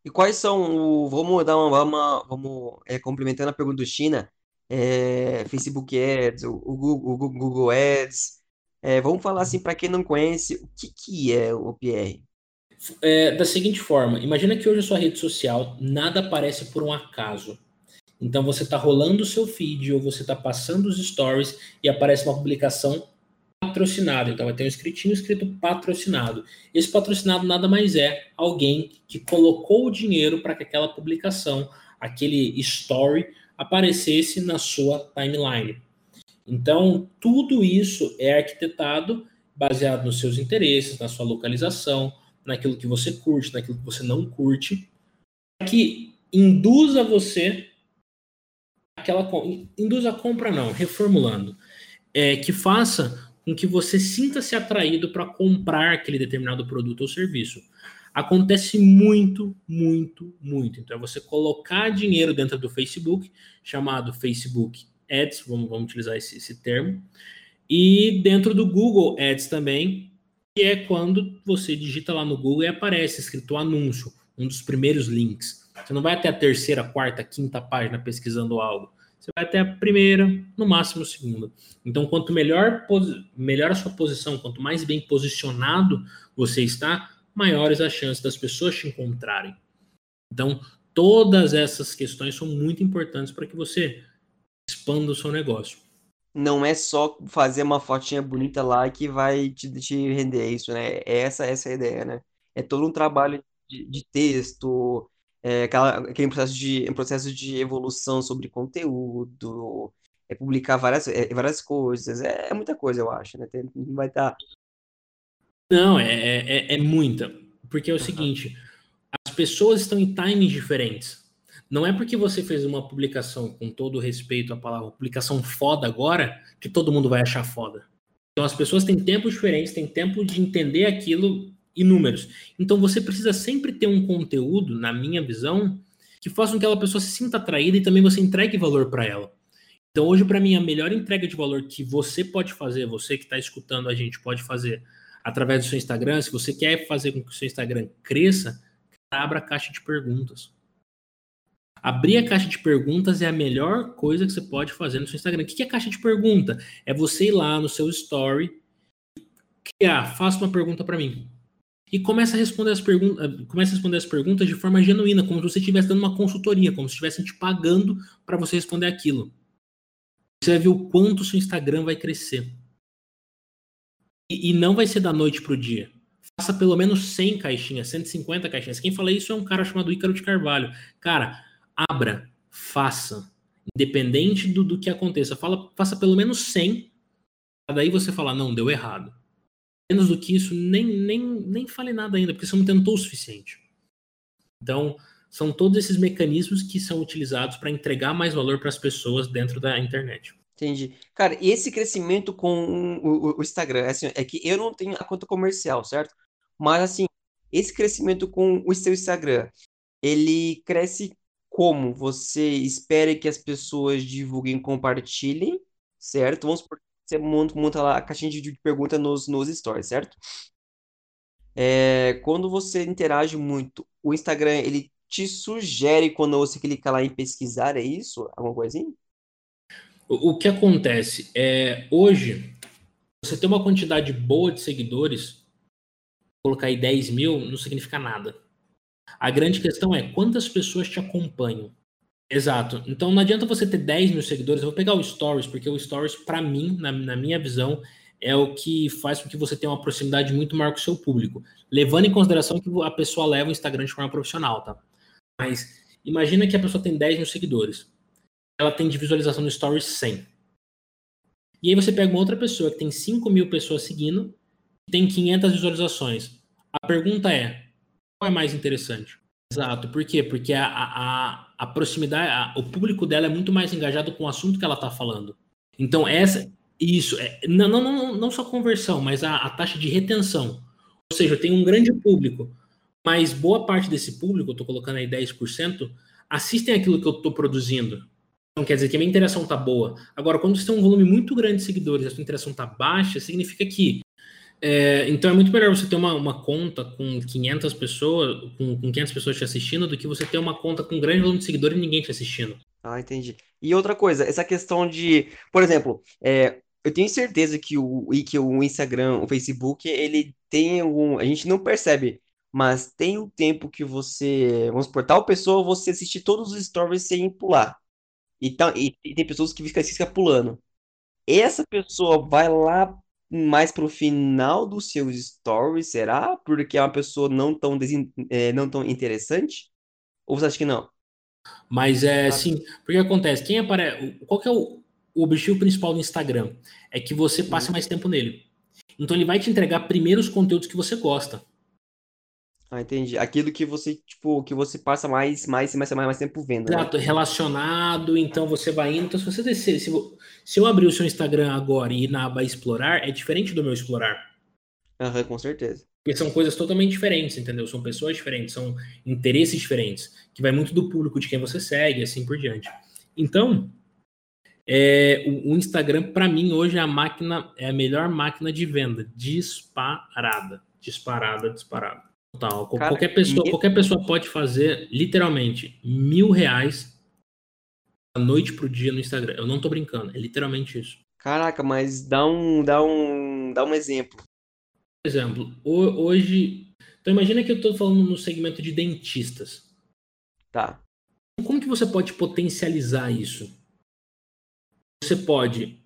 E quais são o. Vamos dar uma. Vamos, vamos é, complementando a pergunta do China. É, Facebook Ads, o, o, Google, o Google Ads. É, vamos falar assim para quem não conhece, o que, que é o PR? É, da seguinte forma, imagina que hoje a sua rede social nada aparece por um acaso. Então você está rolando o seu feed ou você está passando os stories e aparece uma publicação patrocinada. Então vai ter um escritinho escrito patrocinado. Esse patrocinado nada mais é alguém que colocou o dinheiro para que aquela publicação, aquele story aparecesse na sua timeline. Então tudo isso é arquitetado baseado nos seus interesses, na sua localização, naquilo que você curte, naquilo que você não curte, que induza você aquela induz a compra não, reformulando, é, que faça com que você sinta-se atraído para comprar aquele determinado produto ou serviço. Acontece muito, muito, muito. Então é você colocar dinheiro dentro do Facebook, chamado Facebook Ads, vamos, vamos utilizar esse, esse termo, e dentro do Google Ads também, que é quando você digita lá no Google e aparece escrito anúncio, um dos primeiros links. Você não vai até a terceira, quarta, quinta página pesquisando algo. Você vai até a primeira, no máximo a segunda. Então, quanto melhor, melhor a sua posição, quanto mais bem posicionado você está, maiores as chances das pessoas te encontrarem. Então, todas essas questões são muito importantes para que você expanda o seu negócio. Não é só fazer uma fotinha bonita lá que vai te, te render isso, né? É essa, essa é a ideia, né? É todo um trabalho de, de texto, é, aquela, aquele processo de, um processo de evolução sobre conteúdo, é publicar várias, é, várias coisas, é, é, muita coisa, eu acho, né? Tem, vai estar. Tá... Não, é, é, é, muita. Porque é o uhum. seguinte, as pessoas estão em timings diferentes. Não é porque você fez uma publicação, com todo respeito à palavra, publicação foda agora, que todo mundo vai achar foda. Então as pessoas têm tempos diferentes, têm tempo de entender aquilo inúmeros. Então você precisa sempre ter um conteúdo, na minha visão, que faça com que aquela pessoa se sinta atraída e também você entregue valor para ela. Então hoje para mim a melhor entrega de valor que você pode fazer, você que está escutando a gente pode fazer através do seu Instagram, se você quer fazer com que o seu Instagram cresça, abra a caixa de perguntas. Abrir a caixa de perguntas é a melhor coisa que você pode fazer no seu Instagram. O que é caixa de pergunta? É você ir lá no seu story, criar, faça uma pergunta para mim e começa a responder as perguntas, começa a responder as perguntas de forma genuína, como se você estivesse dando uma consultoria, como se estivessem te pagando para você responder aquilo. Você vai ver o quanto o seu Instagram vai crescer. E, e não vai ser da noite para o dia. Faça pelo menos 100 caixinhas, 150 caixinhas. Quem fala isso é um cara chamado Ícaro de Carvalho. Cara, abra, faça. Independente do, do que aconteça. Fala, faça pelo menos 100. Daí você fala, não, deu errado menos do que isso, nem, nem, nem fale nada ainda, porque você não tentou o suficiente. Então, são todos esses mecanismos que são utilizados para entregar mais valor para as pessoas dentro da internet. Entendi. Cara, e esse crescimento com o, o Instagram, é assim, é que eu não tenho a conta comercial, certo? Mas assim, esse crescimento com o seu Instagram, ele cresce como? Você espera que as pessoas divulguem, compartilhem, certo? Vamos supor você monta, monta lá a caixinha de pergunta nos, nos stories, certo? É, quando você interage muito, o Instagram, ele te sugere quando você clica lá em pesquisar, é isso? Alguma coisinha? O, o que acontece é, hoje, você ter uma quantidade boa de seguidores, colocar aí 10 mil, não significa nada. A grande questão é quantas pessoas te acompanham. Exato. Então não adianta você ter 10 mil seguidores. Eu vou pegar o Stories, porque o Stories, para mim, na, na, minha visão, é o que faz com que você tenha uma proximidade muito maior com o seu público. Levando em consideração que a pessoa leva o Instagram de forma profissional, tá? Mas imagina que a pessoa tem 10 mil seguidores. Ela tem de visualização no Stories 100. E aí você pega uma outra pessoa que tem 5 mil pessoas seguindo tem 500 visualizações. A pergunta é, qual é mais interessante? Exato. Por quê? Porque a, a, a proximidade, a, o público dela é muito mais engajado com o assunto que ela está falando. Então, essa. Isso. É, não, não, não, não só conversão, mas a, a taxa de retenção. Ou seja, eu tenho um grande público, mas boa parte desse público, eu estou colocando aí 10%, assistem aquilo que eu estou produzindo. Então quer dizer que a minha interação está boa. Agora, quando você tem um volume muito grande de seguidores e a sua interação está baixa, significa que é, então é muito melhor você ter uma, uma conta com 500 pessoas, com, com 500 pessoas te assistindo, do que você ter uma conta com um grande volume de seguidores e ninguém te assistindo. Ah, entendi. E outra coisa, essa questão de, por exemplo, é, eu tenho certeza que o, que o Instagram, o Facebook, ele tem algum, a gente não percebe, mas tem o tempo que você, vamos supor, tal pessoa, você assistir todos os stories sem pular. E, tá, e, e tem pessoas que ficam, ficam pulando. Essa pessoa vai lá mais pro final dos seus stories, será? Porque é uma pessoa não tão, desin... é, não tão interessante? Ou você acha que não? Mas é sim, porque acontece, quem aparece, qual que é o, o objetivo principal do Instagram? É que você passe mais tempo nele. Então ele vai te entregar primeiro os conteúdos que você gosta. Ah, entendi. Aquilo que você, tipo, que você passa mais, mais, mais, mais, mais tempo vendo. Né? Exato, relacionado, então você vai indo. Então, se você descer, se, se eu abrir o seu Instagram agora e ir na aba explorar, é diferente do meu explorar. Aham, com certeza. Porque são coisas totalmente diferentes, entendeu? São pessoas diferentes, são interesses diferentes, que vai muito do público de quem você segue, assim por diante. Então, é, o, o Instagram, para mim, hoje é a máquina, é a melhor máquina de venda, disparada. Disparada, disparada. Total. Cara, qualquer, pessoa, qualquer pessoa pode fazer literalmente mil reais da noite pro dia no Instagram. Eu não tô brincando, é literalmente isso. Caraca, mas dá um, dá um, dá um exemplo. Por exemplo, hoje. Então imagina que eu tô falando no segmento de dentistas. Tá. Como que você pode potencializar isso? Você pode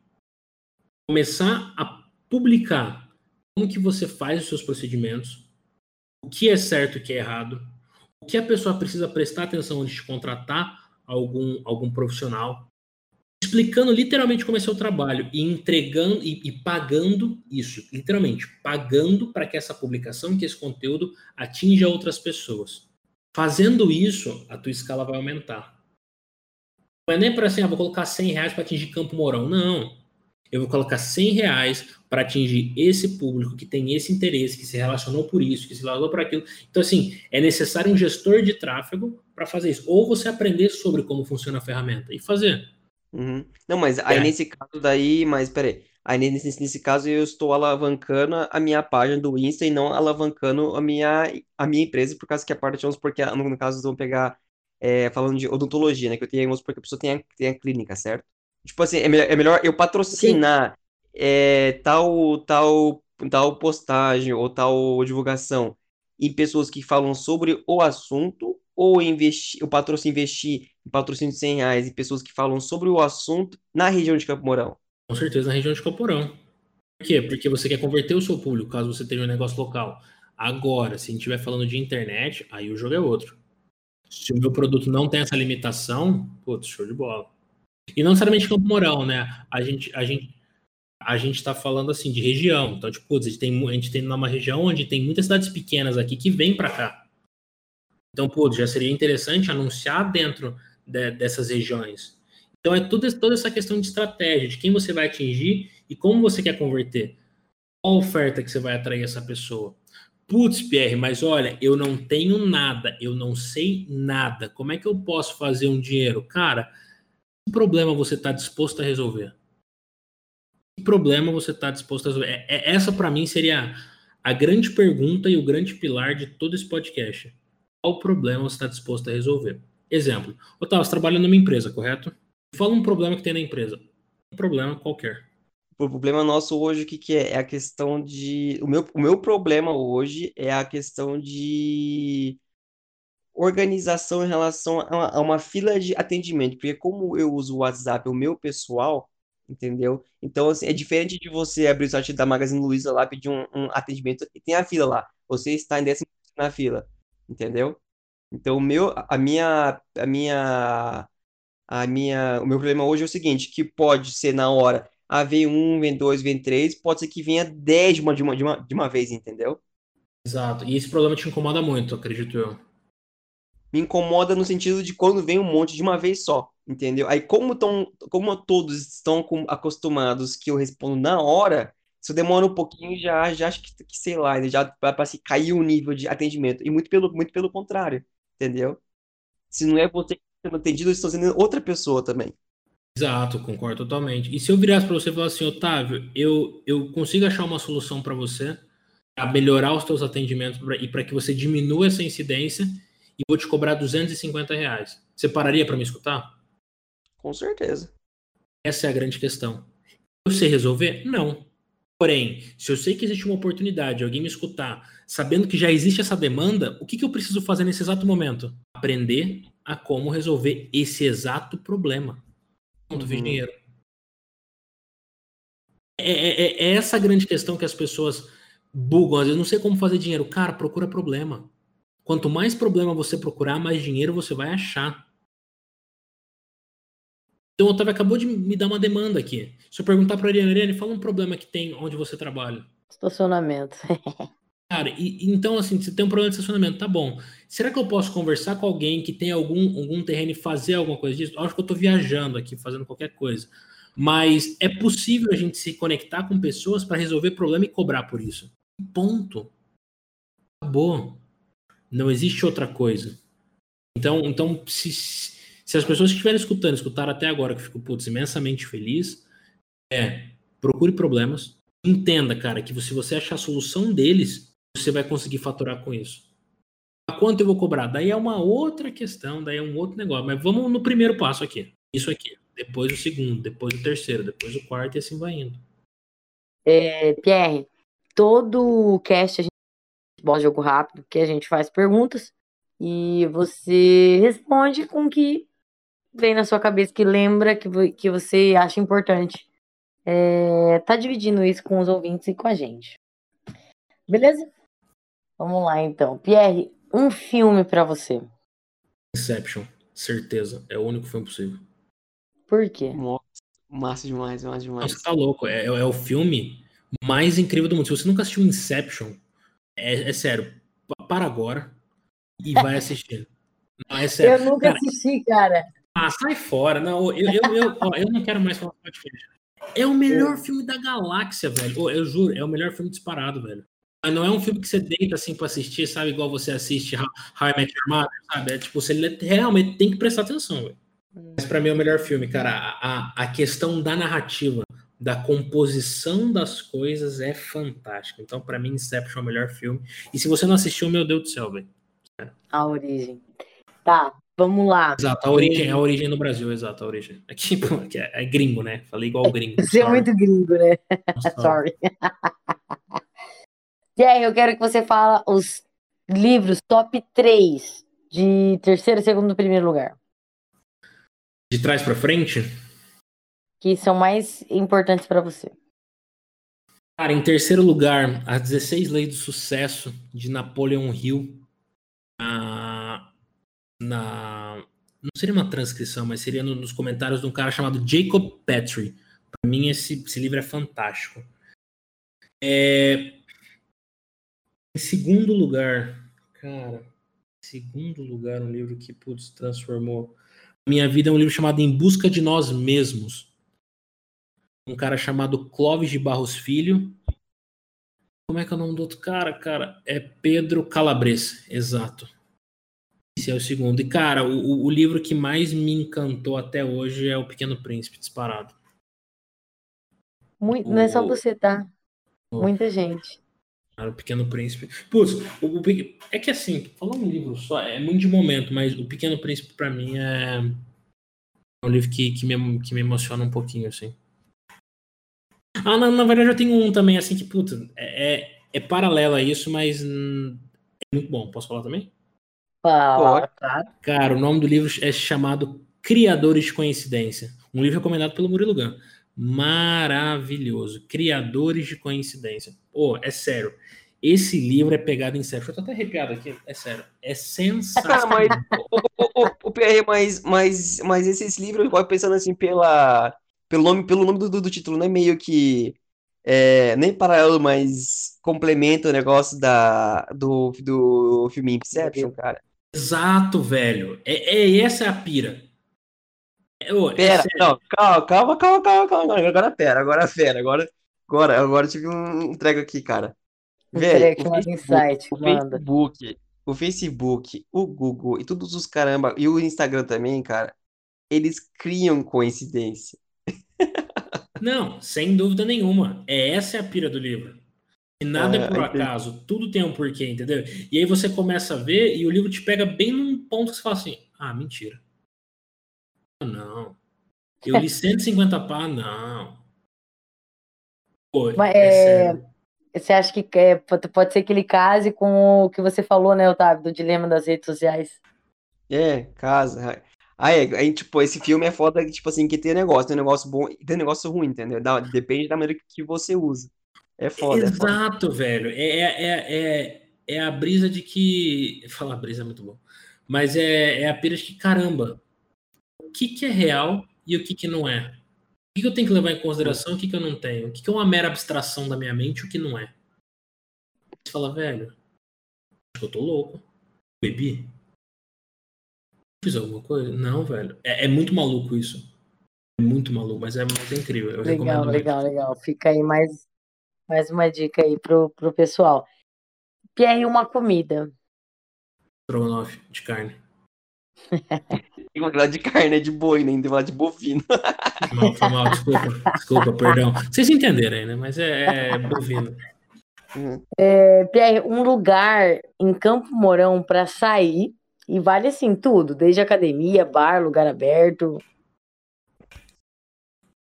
começar a publicar como que você faz os seus procedimentos, o que é certo e o que é errado, o que a pessoa precisa prestar atenção antes de contratar algum, algum profissional, explicando literalmente como é seu trabalho e entregando e, e pagando isso, literalmente, pagando para que essa publicação, que esse conteúdo atinja outras pessoas. Fazendo isso, a tua escala vai aumentar. Não é nem para assim, ah, vou colocar 100 reais para atingir Campo Mourão. Não. Eu vou colocar 100 reais para atingir esse público que tem esse interesse, que se relacionou por isso, que se relacionou por aquilo. Então, assim, é necessário um gestor de tráfego para fazer isso. Ou você aprender sobre como funciona a ferramenta e fazer. Uhum. Não, mas aí é. nesse caso daí, mas peraí. Aí nesse, nesse caso eu estou alavancando a minha página do Insta e não alavancando a minha, a minha empresa, por causa que a parte, vamos porque no, no caso vamos pegar, é, falando de odontologia, né? Que eu tenho, vamos porque a pessoa tem a, tem a clínica, certo? Tipo assim, é melhor, é melhor eu patrocinar é, tal, tal, tal postagem ou tal divulgação em pessoas que falam sobre o assunto ou investir, o patrocínio investir em patrocínio de 100 reais em pessoas que falam sobre o assunto na região de Campo Mourão? Com certeza na região de Campo Mourão. Por quê? Porque você quer converter o seu público, caso você tenha um negócio local. Agora, se a gente estiver falando de internet, aí o jogo é outro. Se o meu produto não tem essa limitação, putz, show de bola. E não necessariamente Campo Mourão, né? A gente, a gente, a gente está falando assim de região. Então, tipo, a gente tem, a gente tem uma região onde tem muitas cidades pequenas aqui que vêm para cá. Então, pô, já seria interessante anunciar dentro de, dessas regiões. Então é tudo, toda essa questão de estratégia, de quem você vai atingir e como você quer converter. Qual oferta que você vai atrair essa pessoa? Putz, Pierre, mas olha, eu não tenho nada, eu não sei nada. Como é que eu posso fazer um dinheiro? Cara, que problema você está disposto a resolver? Que problema você está disposto a resolver? É, é, essa, para mim, seria a grande pergunta e o grande pilar de todo esse podcast. Qual problema você está disposto a resolver? Exemplo, Otávio, você trabalha numa empresa, correto? Fala um problema que tem na empresa. Um problema qualquer. O problema nosso hoje, o que, que é? É a questão de. O meu, o meu problema hoje é a questão de organização em relação a uma, a uma fila de atendimento. Porque, como eu uso o WhatsApp, o meu pessoal, entendeu? Então, assim, é diferente de você abrir o site da Magazine Luiza lá, pedir um, um atendimento e tem a fila lá. Você está em décimo na fila, entendeu? Então, o meu, a minha, a minha, a minha, o meu problema hoje é o seguinte, que pode ser na hora a vem um, vem dois, vem três, pode ser que venha dez de uma, de uma, de uma vez, entendeu? Exato. E esse problema te incomoda muito, acredito eu. Me incomoda no sentido de quando vem um monte de uma vez só, entendeu? Aí, como, tão, como todos estão acostumados que eu respondo na hora, se eu demoro um pouquinho, já, já acho que, que sei lá, já vai para se cair o nível de atendimento. E muito pelo, muito pelo contrário, entendeu? Se não é você que está sendo atendido, estou sendo outra pessoa também. Exato, concordo totalmente. E se eu virasse para você e falasse assim, Otávio, eu, eu consigo achar uma solução para você, a melhorar os seus atendimentos pra, e para que você diminua essa incidência e vou te cobrar 250 reais. Você pararia para me escutar? Com certeza. Essa é a grande questão. Eu sei resolver? Não. Porém, se eu sei que existe uma oportunidade de alguém me escutar, sabendo que já existe essa demanda, o que, que eu preciso fazer nesse exato momento? Aprender a como resolver esse exato problema. Ponto, uhum. dinheiro. É, é, é, é, essa grande questão que as pessoas bugam. Às vezes não sei como fazer dinheiro. Cara, procura problema. Quanto mais problema você procurar, mais dinheiro você vai achar. Então o Otávio acabou de me dar uma demanda aqui. Se eu perguntar para a Ariane, Ariane, fala um problema que tem onde você trabalha. Estacionamento. Cara, e, então assim, se tem um problema de estacionamento, tá bom. Será que eu posso conversar com alguém que tem algum, algum terreno e fazer alguma coisa disso? Eu acho que eu tô viajando aqui, fazendo qualquer coisa. Mas é possível a gente se conectar com pessoas para resolver problema e cobrar por isso. Ponto. Acabou. Não existe outra coisa. Então, então se, se as pessoas que estiverem escutando, escutaram até agora, que eu fico, putz, imensamente feliz, é procure problemas. Entenda, cara, que se você achar a solução deles, você vai conseguir faturar com isso. A quanto eu vou cobrar? Daí é uma outra questão, daí é um outro negócio. Mas vamos no primeiro passo aqui. Isso aqui. Depois o segundo, depois o terceiro, depois o quarto e assim vai indo. É, Pierre, todo cast a gente bota jogo rápido, que a gente faz perguntas e você responde com o que vem na sua cabeça, que lembra, que, que você acha importante. É, tá dividindo isso com os ouvintes e com a gente. Beleza? Vamos lá, então. Pierre, um filme para você. Inception, certeza. É o único filme possível. Por quê? Nossa, massa demais, massa demais. Nossa, tá louco. É, é, o filme mais incrível do mundo. Se você nunca assistiu Inception, é, é sério, para agora e vai assistir. Não, é sério. Eu nunca cara, assisti, cara. Ah, sai fora. Não, eu, eu, eu, ó, eu não quero mais falar podcast. É o melhor filme da galáxia, velho. Eu juro, é o melhor filme disparado, velho. Não é um filme que você deita assim pra assistir, sabe? Igual você assiste How, I Met Your Mother, sabe? É tipo, você realmente tem que prestar atenção, velho. Mas pra mim é o melhor filme, cara. A, a questão da narrativa, da composição das coisas é fantástica. Então, pra mim, Inception é o melhor filme. E se você não assistiu, meu Deus do céu, velho. A origem. Tá, vamos lá. Exato, a origem, a origem no Brasil, exato, a origem. Aqui, pô, é, é gringo, né? Falei igual gringo. Você é muito gringo, né? Sorry. Pierre, eu quero que você fale os livros top 3 de terceiro, segundo e primeiro lugar. De trás para frente? Que são mais importantes para você. Cara, em terceiro lugar, As 16 Leis do Sucesso, de Napoleon Hill. Na, na, não seria uma transcrição, mas seria nos comentários de um cara chamado Jacob Petrie. Para mim, esse, esse livro é fantástico. É, em segundo lugar, cara, segundo lugar, um livro que, putz, transformou. Minha Vida é um livro chamado Em Busca de Nós Mesmos. Um cara chamado Clóvis de Barros Filho. Como é que é o nome do outro cara, cara? É Pedro Calabres, exato. Esse é o segundo. E, cara, o, o livro que mais me encantou até hoje é O Pequeno Príncipe, disparado. Muito, não é só você, tá? Muita gente. Cara, o Pequeno Príncipe. Putz, o, o, é que assim, falar um livro só é muito de momento, mas O Pequeno Príncipe para mim é um livro que, que, me, que me emociona um pouquinho, assim. Ah, na, na verdade eu tenho um também, assim, que, puta, é, é, é paralelo a isso, mas hum, é muito bom. Posso falar também? Fala, Cara, o nome do livro é chamado Criadores de Coincidência. Um livro recomendado pelo Murilo Gun. Maravilhoso. Criadores de Coincidência. Pô, é sério. Esse livro é pegado em sério. Eu tô até arrepiado aqui. É sério. É sensacional. Cara, mas, o, o, o, o PR, mas, mas, mas esses livros, eu pensando assim, pela, pelo nome, pelo nome do, do título, não é meio que. É, nem paralelo, mas complementa o negócio da, do, do filme Inception, cara. Exato, velho. É, é essa é a pira. É, é pera, não, calma, calma, calma, calma, calma. Agora pera, agora pera, agora, agora, agora tive um, um aqui, cara. Velho, o, Facebook, insight, o Facebook, o Facebook, o Google e todos os caramba, e o Instagram também, cara, eles criam coincidência. Não, sem dúvida nenhuma. É essa é a pira do livro. E nada é, é por acaso, tudo tem um porquê, entendeu? E aí você começa a ver e o livro te pega bem num ponto que você fala assim: ah, mentira. Não. Eu li 150 pá, não. Pô, Mas, é, é você acha que é, pode ser que ele case com o que você falou, né, Otávio, do dilema das redes sociais? É, casa. Aí, aí, tipo, esse filme é foda, tipo assim, que tem negócio, tem negócio bom e tem negócio ruim, entendeu? Depende da maneira que você usa. É foda. Exato, é foda. velho. É, é, é, é, a brisa de que. Falar brisa é muito bom. Mas é, é a pira de que, caramba, o que, que é real e o que, que não é? O que, que eu tenho que levar em consideração e o que, que eu não tenho? O que, que é uma mera abstração da minha mente e o que não é? Você fala, velho, acho que eu tô louco. Bebi? Fiz alguma coisa? Não, velho. É, é muito maluco isso. É muito maluco, mas é, mas é incrível. Eu legal, legal, muito. legal. Fica aí mais mais uma dica aí pro, pro pessoal. Pierre, uma comida. Estrogonofe de carne. Tem uma de carne, é de boi, nem né? tem uma de bovino. Não, foi mal, desculpa, desculpa, perdão. Vocês entenderam aí, né? Mas é, é bovino. Uhum. É, Pierre, um lugar em Campo Mourão para sair e vale assim tudo, desde academia, bar, lugar aberto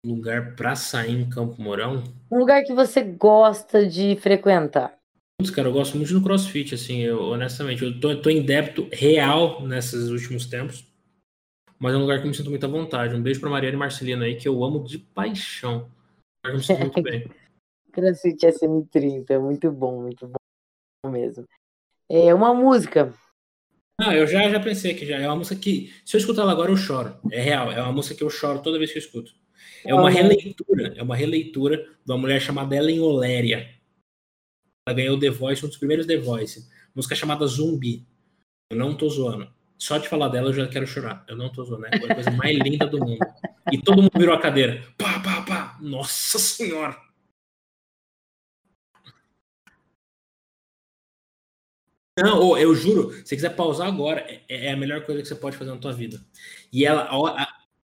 lugar para sair em Campo Mourão? Um lugar que você gosta de frequentar. Putz, cara, eu gosto muito no CrossFit, assim, eu, honestamente, eu tô, tô, em débito real nesses últimos tempos, mas é um lugar que eu me sinto muito à vontade. Um beijo pra Mariana e Marcelina aí, que eu amo de paixão. Um lugar que eu me sinto muito bem. CrossFit SM30, muito bom, muito bom mesmo. É uma música. Ah, eu já, já pensei que já é uma música que, se eu escutar ela agora, eu choro. É real, é uma música que eu choro toda vez que eu escuto. É uma releitura, é uma releitura de uma mulher chamada Ellen Oléria. Ela ganhou The Voice, um dos primeiros The Voice. Música chamada Zumbi. Eu não tô zoando. Só de falar dela eu já quero chorar. Eu não tô zoando, é a coisa mais linda do mundo. E todo mundo virou a cadeira. Pá, pá, pá. Nossa senhora. Não, eu juro, se você quiser pausar agora, é, é a melhor coisa que você pode fazer na tua vida. E ela, a,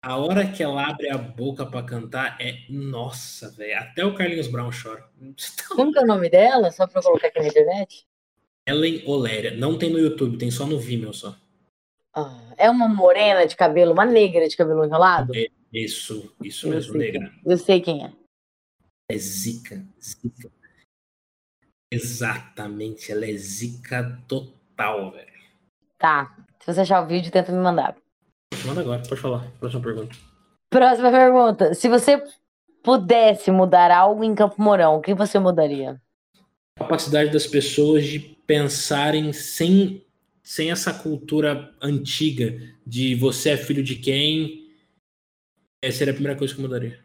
a hora que ela abre a boca para cantar é. Nossa, velho. Até o Carlinhos Brown chora. Como que é o nome dela? Só pra colocar aqui na internet? Ellen Oléria. Não tem no YouTube, tem só no Vimeo só. Ah, é uma morena de cabelo, uma negra de cabelo enrolado? É, isso, isso eu mesmo, negra. Quem, eu sei quem é. É Zica. Zica. Exatamente, ela é zica total, velho. Tá. Se você achar o vídeo, tenta me mandar. Manda agora, pode falar. Próxima pergunta. Próxima pergunta. Se você pudesse mudar algo em Campo Mourão, o que você mudaria? A capacidade das pessoas de pensarem sem, sem essa cultura antiga de você é filho de quem. Essa seria a primeira coisa que eu mudaria.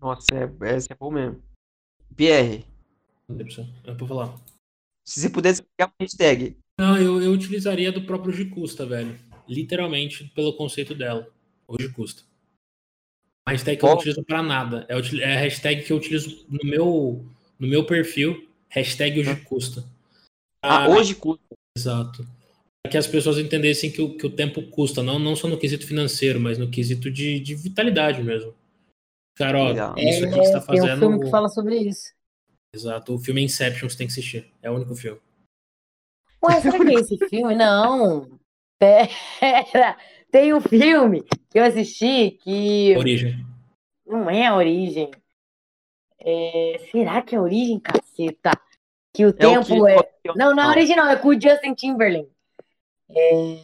Nossa, é, essa é bom mesmo. Pierre. É pra falar. Se você pudesse criar uma hashtag. Não, eu, eu utilizaria do próprio Gicusta, velho literalmente pelo conceito dela. Hoje custa. A hashtag que eu não utilizo para nada. É, é a hashtag que eu utilizo no meu, no meu perfil. Hashtag hoje custa. Ah, ah hoje custa. Exato. Para que as pessoas entendessem que o, que o tempo custa, não, não só no quesito financeiro, mas no quesito de, de vitalidade mesmo. Cara, ó, Legal. isso aqui que você tá fazendo. Tem um filme que fala sobre isso. Exato. O filme Inception você tem que assistir. É o único filme. Ué, será que é esse filme? Não. Pera. Tem um filme que eu assisti que. Origem. Não é a origem. É... Será que é a origem, caceta? Que o é tempo o que... é. Não, não é original, é com o Justin Timberlake. É...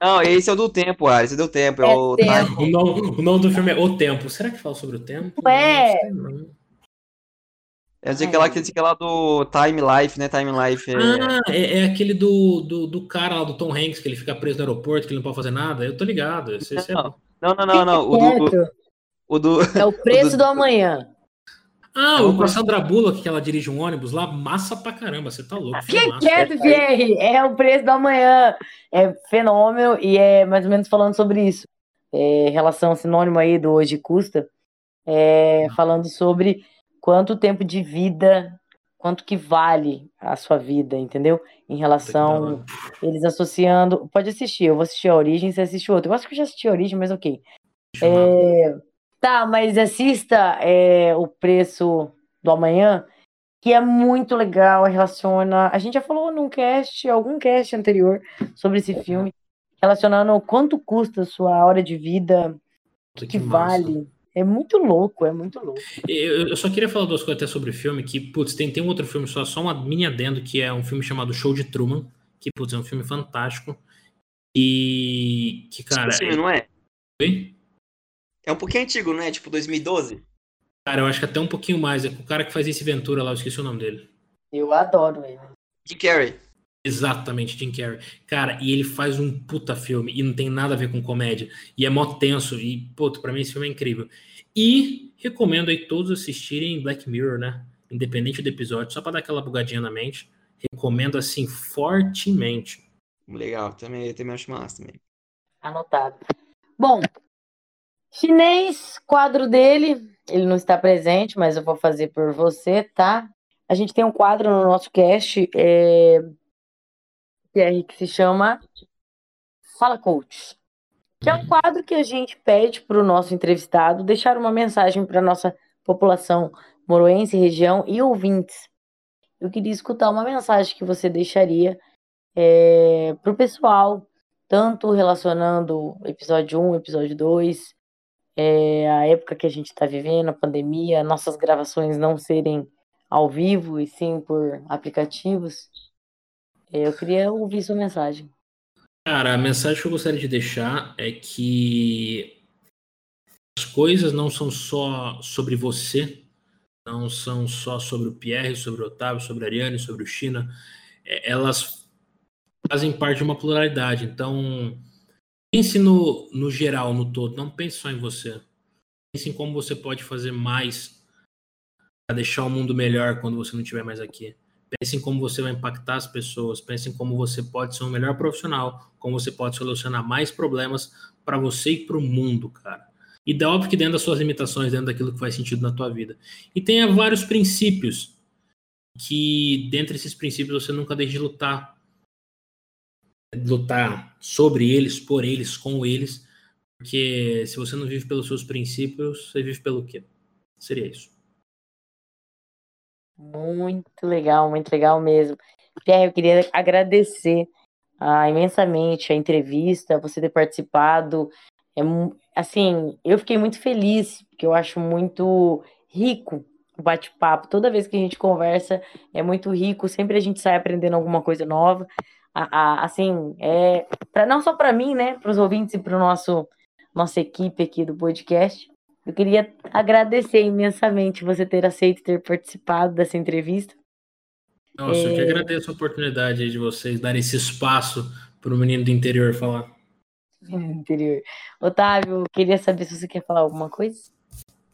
Não, esse é o do tempo, ah, esse é do tempo. É, é o... Tempo. O, nome, o nome do filme é O Tempo. Será que fala sobre o tempo? É. É aquela, aquela do Time Life, né? Time Life. É... Ah, é, é, aquele do, do, do, cara lá do Tom Hanks, que ele fica preso no aeroporto, que ele não pode fazer nada. Eu tô ligado. Esse, esse não, é... não, não, não, não. O do, o do, É o preço do, do amanhã. Ah, é o com a Sandra Bullock, que ela dirige um ônibus lá, massa pra caramba, você tá louco. Que quieto, Pierre! É o preço do amanhã. É fenômeno e é mais ou menos falando sobre isso. É, relação sinônimo aí do hoje custa. É, falando sobre quanto tempo de vida, quanto que vale a sua vida, entendeu? Em relação, eles associando. Pode assistir, eu vou assistir a Origem, você assiste outro. Eu acho que eu já assisti a Origem, mas ok. É, tá, mas assista é, o preço do amanhã, que é muito legal, relaciona. A gente já falou num cast, algum cast anterior, sobre esse filme, relacionando quanto custa a sua hora de vida, o que, que vale. É muito louco, é muito louco. Eu, eu, só queria falar duas coisas até sobre o filme, que, putz, tem, tem um outro filme só, só uma mini adendo, que é um filme chamado Show de Truman, que, putz, é um filme fantástico. E que, cara... Sim, é... não é? Oi? É um pouquinho antigo, não é? Tipo 2012? Cara, eu acho que até um pouquinho mais. É o cara que faz esse Ventura lá, eu esqueci o nome dele. Eu adoro ele. Jim Carrey. Exatamente, Jim Carrey. Cara, e ele faz um puta filme e não tem nada a ver com comédia. E é mó tenso. E, puto, pra mim esse filme é incrível. E recomendo aí todos assistirem Black Mirror, né? Independente do episódio, só pra dar aquela bugadinha na mente. Recomendo assim fortemente. Legal, também, também acho massa também. Anotado. Bom, chinês, quadro dele. Ele não está presente, mas eu vou fazer por você, tá? A gente tem um quadro no nosso cast. É Pierre, que se chama Fala Coach, que é um quadro que a gente pede para o nosso entrevistado deixar uma mensagem para a nossa população moroense, região e ouvintes. Eu queria escutar uma mensagem que você deixaria é, para o pessoal, tanto relacionando episódio 1, episódio 2, é, a época que a gente está vivendo, a pandemia, nossas gravações não serem ao vivo e sim por aplicativos. Eu queria ouvir sua mensagem. Cara, a mensagem que eu gostaria de deixar é que as coisas não são só sobre você, não são só sobre o Pierre, sobre o Otávio, sobre a Ariane, sobre o China. É, elas fazem parte de uma pluralidade. Então, pense no, no geral, no todo. Não pense só em você. Pense em como você pode fazer mais para deixar o mundo melhor quando você não estiver mais aqui. Pense em como você vai impactar as pessoas, pense em como você pode ser um melhor profissional, como você pode solucionar mais problemas para você e para o mundo, cara. E dá óbvio que dentro das suas limitações, dentro daquilo que faz sentido na tua vida. E tenha vários princípios que, dentre esses princípios, você nunca deixe de lutar. Lutar sobre eles, por eles, com eles. Porque se você não vive pelos seus princípios, você vive pelo quê? Seria isso. Muito legal, muito legal mesmo. Pierre, eu queria agradecer ah, imensamente a entrevista, você ter participado. É, assim, eu fiquei muito feliz, porque eu acho muito rico o bate-papo. Toda vez que a gente conversa, é muito rico, sempre a gente sai aprendendo alguma coisa nova. assim, é, pra, não só para mim, né, para os ouvintes e para nosso nossa equipe aqui do podcast, eu queria agradecer imensamente você ter aceito ter participado dessa entrevista. Nossa, é... eu que é. agradeço a oportunidade de vocês darem esse espaço para o menino do interior falar. Interior. Otávio, queria saber se você quer falar alguma coisa.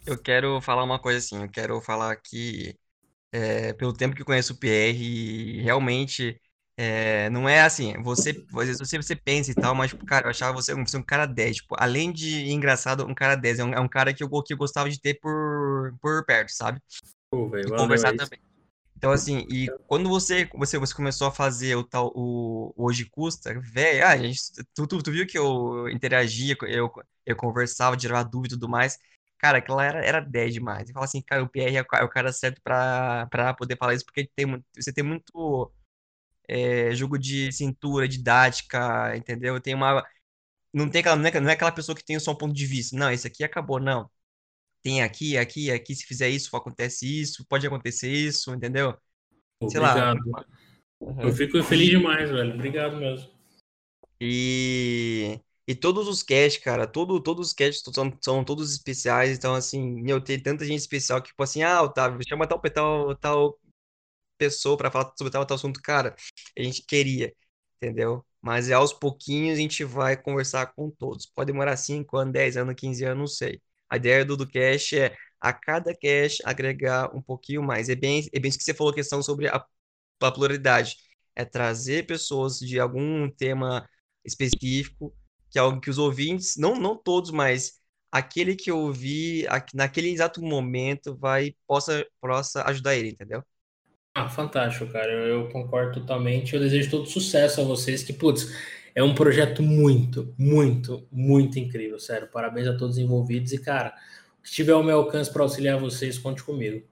Eu quero falar uma coisa assim, eu quero falar que é, pelo tempo que conheço o PR, realmente É, não é assim, você, você, você pensa e tal, mas, tipo, cara, eu achava você, você um cara 10, tipo, além de engraçado, um cara 10, é um, é um cara que eu, que eu gostava de ter por, por perto, sabe? Pô, véio, e conversar também. Então, assim, e quando você, você, você começou a fazer o tal, o, o Hoje Custa, velho, ah, gente, tu, tu, tu, viu que eu interagia, eu, eu conversava, tirava dúvida e tudo mais. Cara, aquela era, era 10 demais. E fala assim, cara, o PR é, é o cara certo pra, pra poder falar isso, porque tem, você tem muito é, jogo de cintura, didática, entendeu? Tem uma. Não, tem aquela, não, é, não é aquela pessoa que tem só um ponto de vista. Não, esse aqui acabou, não tem aqui, aqui, aqui, se fizer isso, acontece isso, pode acontecer isso, entendeu? Sei Obrigado. lá. Uhum. Eu fico feliz demais, velho. Obrigado mesmo. E, e todos os casts, cara, todo, todos os casts são, são todos especiais, então, assim, meu, tem tanta gente especial que, tipo assim, ah, Otávio, chama tal, tal, tal pessoa para falar sobre tal, tal assunto, cara, a gente queria, entendeu? Mas é aos pouquinhos a gente vai conversar com todos. Pode demorar 5 anos, 10 anos, 15 anos, não sei. A ideia do, do cache é a cada cache agregar um pouquinho mais. É bem, é bem isso que você falou, questão sobre a, a pluralidade. É trazer pessoas de algum tema específico, que é algo que os ouvintes, não, não todos, mas aquele que ouvir naquele exato momento vai possa, possa ajudar ele, entendeu? Ah, fantástico, cara. Eu, eu, concordo totalmente. Eu desejo todo sucesso a vocês. Que, putz, é um projeto muito, muito, muito incrível, sério. Parabéns a todos os envolvidos e, cara, se tiver o meu alcance para auxiliar vocês, conte comigo.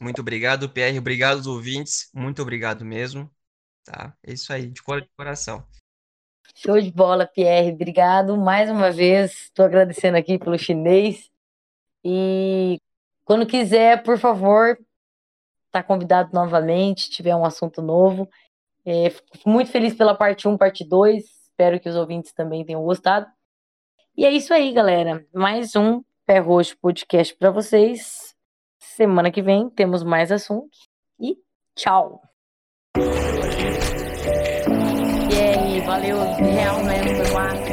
Muito obrigado, PR. Obrigado aos ouvintes. Muito obrigado mesmo. Tá? É isso aí, de coração. Show de bola, Pierre. Obrigado mais uma vez. Estou agradecendo aqui pelo chinês. E quando quiser, por favor, está convidado novamente, tiver um assunto novo. É, fico muito feliz pela parte 1, parte 2. Espero que os ouvintes também tenham gostado. E é isso aí, galera. Mais um Pé Roxo Podcast para vocês. Semana que vem temos mais assuntos. E tchau! E aí, valeu, real mesmo.